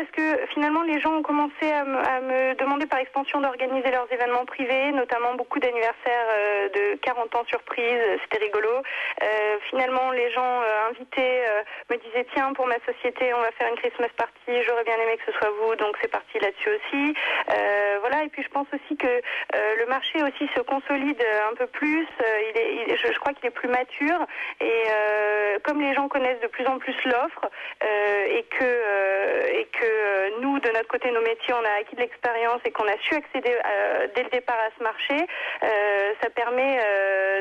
parce que finalement, les gens ont commencé à me, demander par extension d'organiser leurs événements privés, notamment beaucoup d'anniversaires euh, de 40 ans surprise, c'était rigolo. Euh, finalement, les gens euh, invités euh, me disaient, tiens, pour ma société, on va faire une Christmas party, j'aurais bien aimé que ce soit vous, donc c'est parti là-dessus aussi. Euh, voilà, et puis je pense aussi que euh, le marché aussi se consolide un peu plus, Euh, je, crois qu'il est plus mature, et euh, comme les gens connaissent de plus en plus l'offre, euh, euh, et que euh, nous, de notre côté, nos métiers, on a acquis de l'expérience et qu'on a su accéder euh, dès le départ à ce marché, euh, ça permet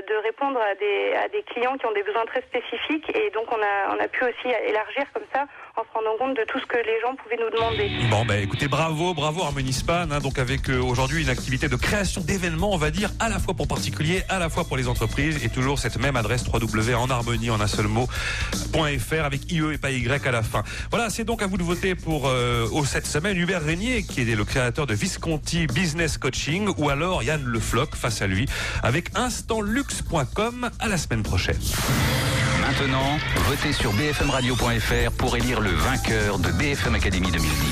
de répondre à des, clients qui ont des besoins très spécifiques et donc on a pu aussi élargir comme ça en se rendant compte de tout ce que les gens pouvaient nous demander. Bon, bah écoutez, bravo, bravo Harmonie Span, hein, donc avec euh, aujourd'hui une activité de création d'événements, on va dire, à la fois pour particuliers, à la fois pour les entreprises, et toujours cette même adresse www.enharmonie en un seul mot .fr avec IE et pas Y à la fin. Voilà, c'est donc à vous de voter pour euh, au cette semaine Hubert Régnier, qui est le créateur de Visconti Business Coaching, ou alors Yann Le Floch face à lui, avec instantlux.com. À la semaine prochaine. Maintenant, votez sur bfmradio.fr pour élire le vainqueur de BFM Academy 2010.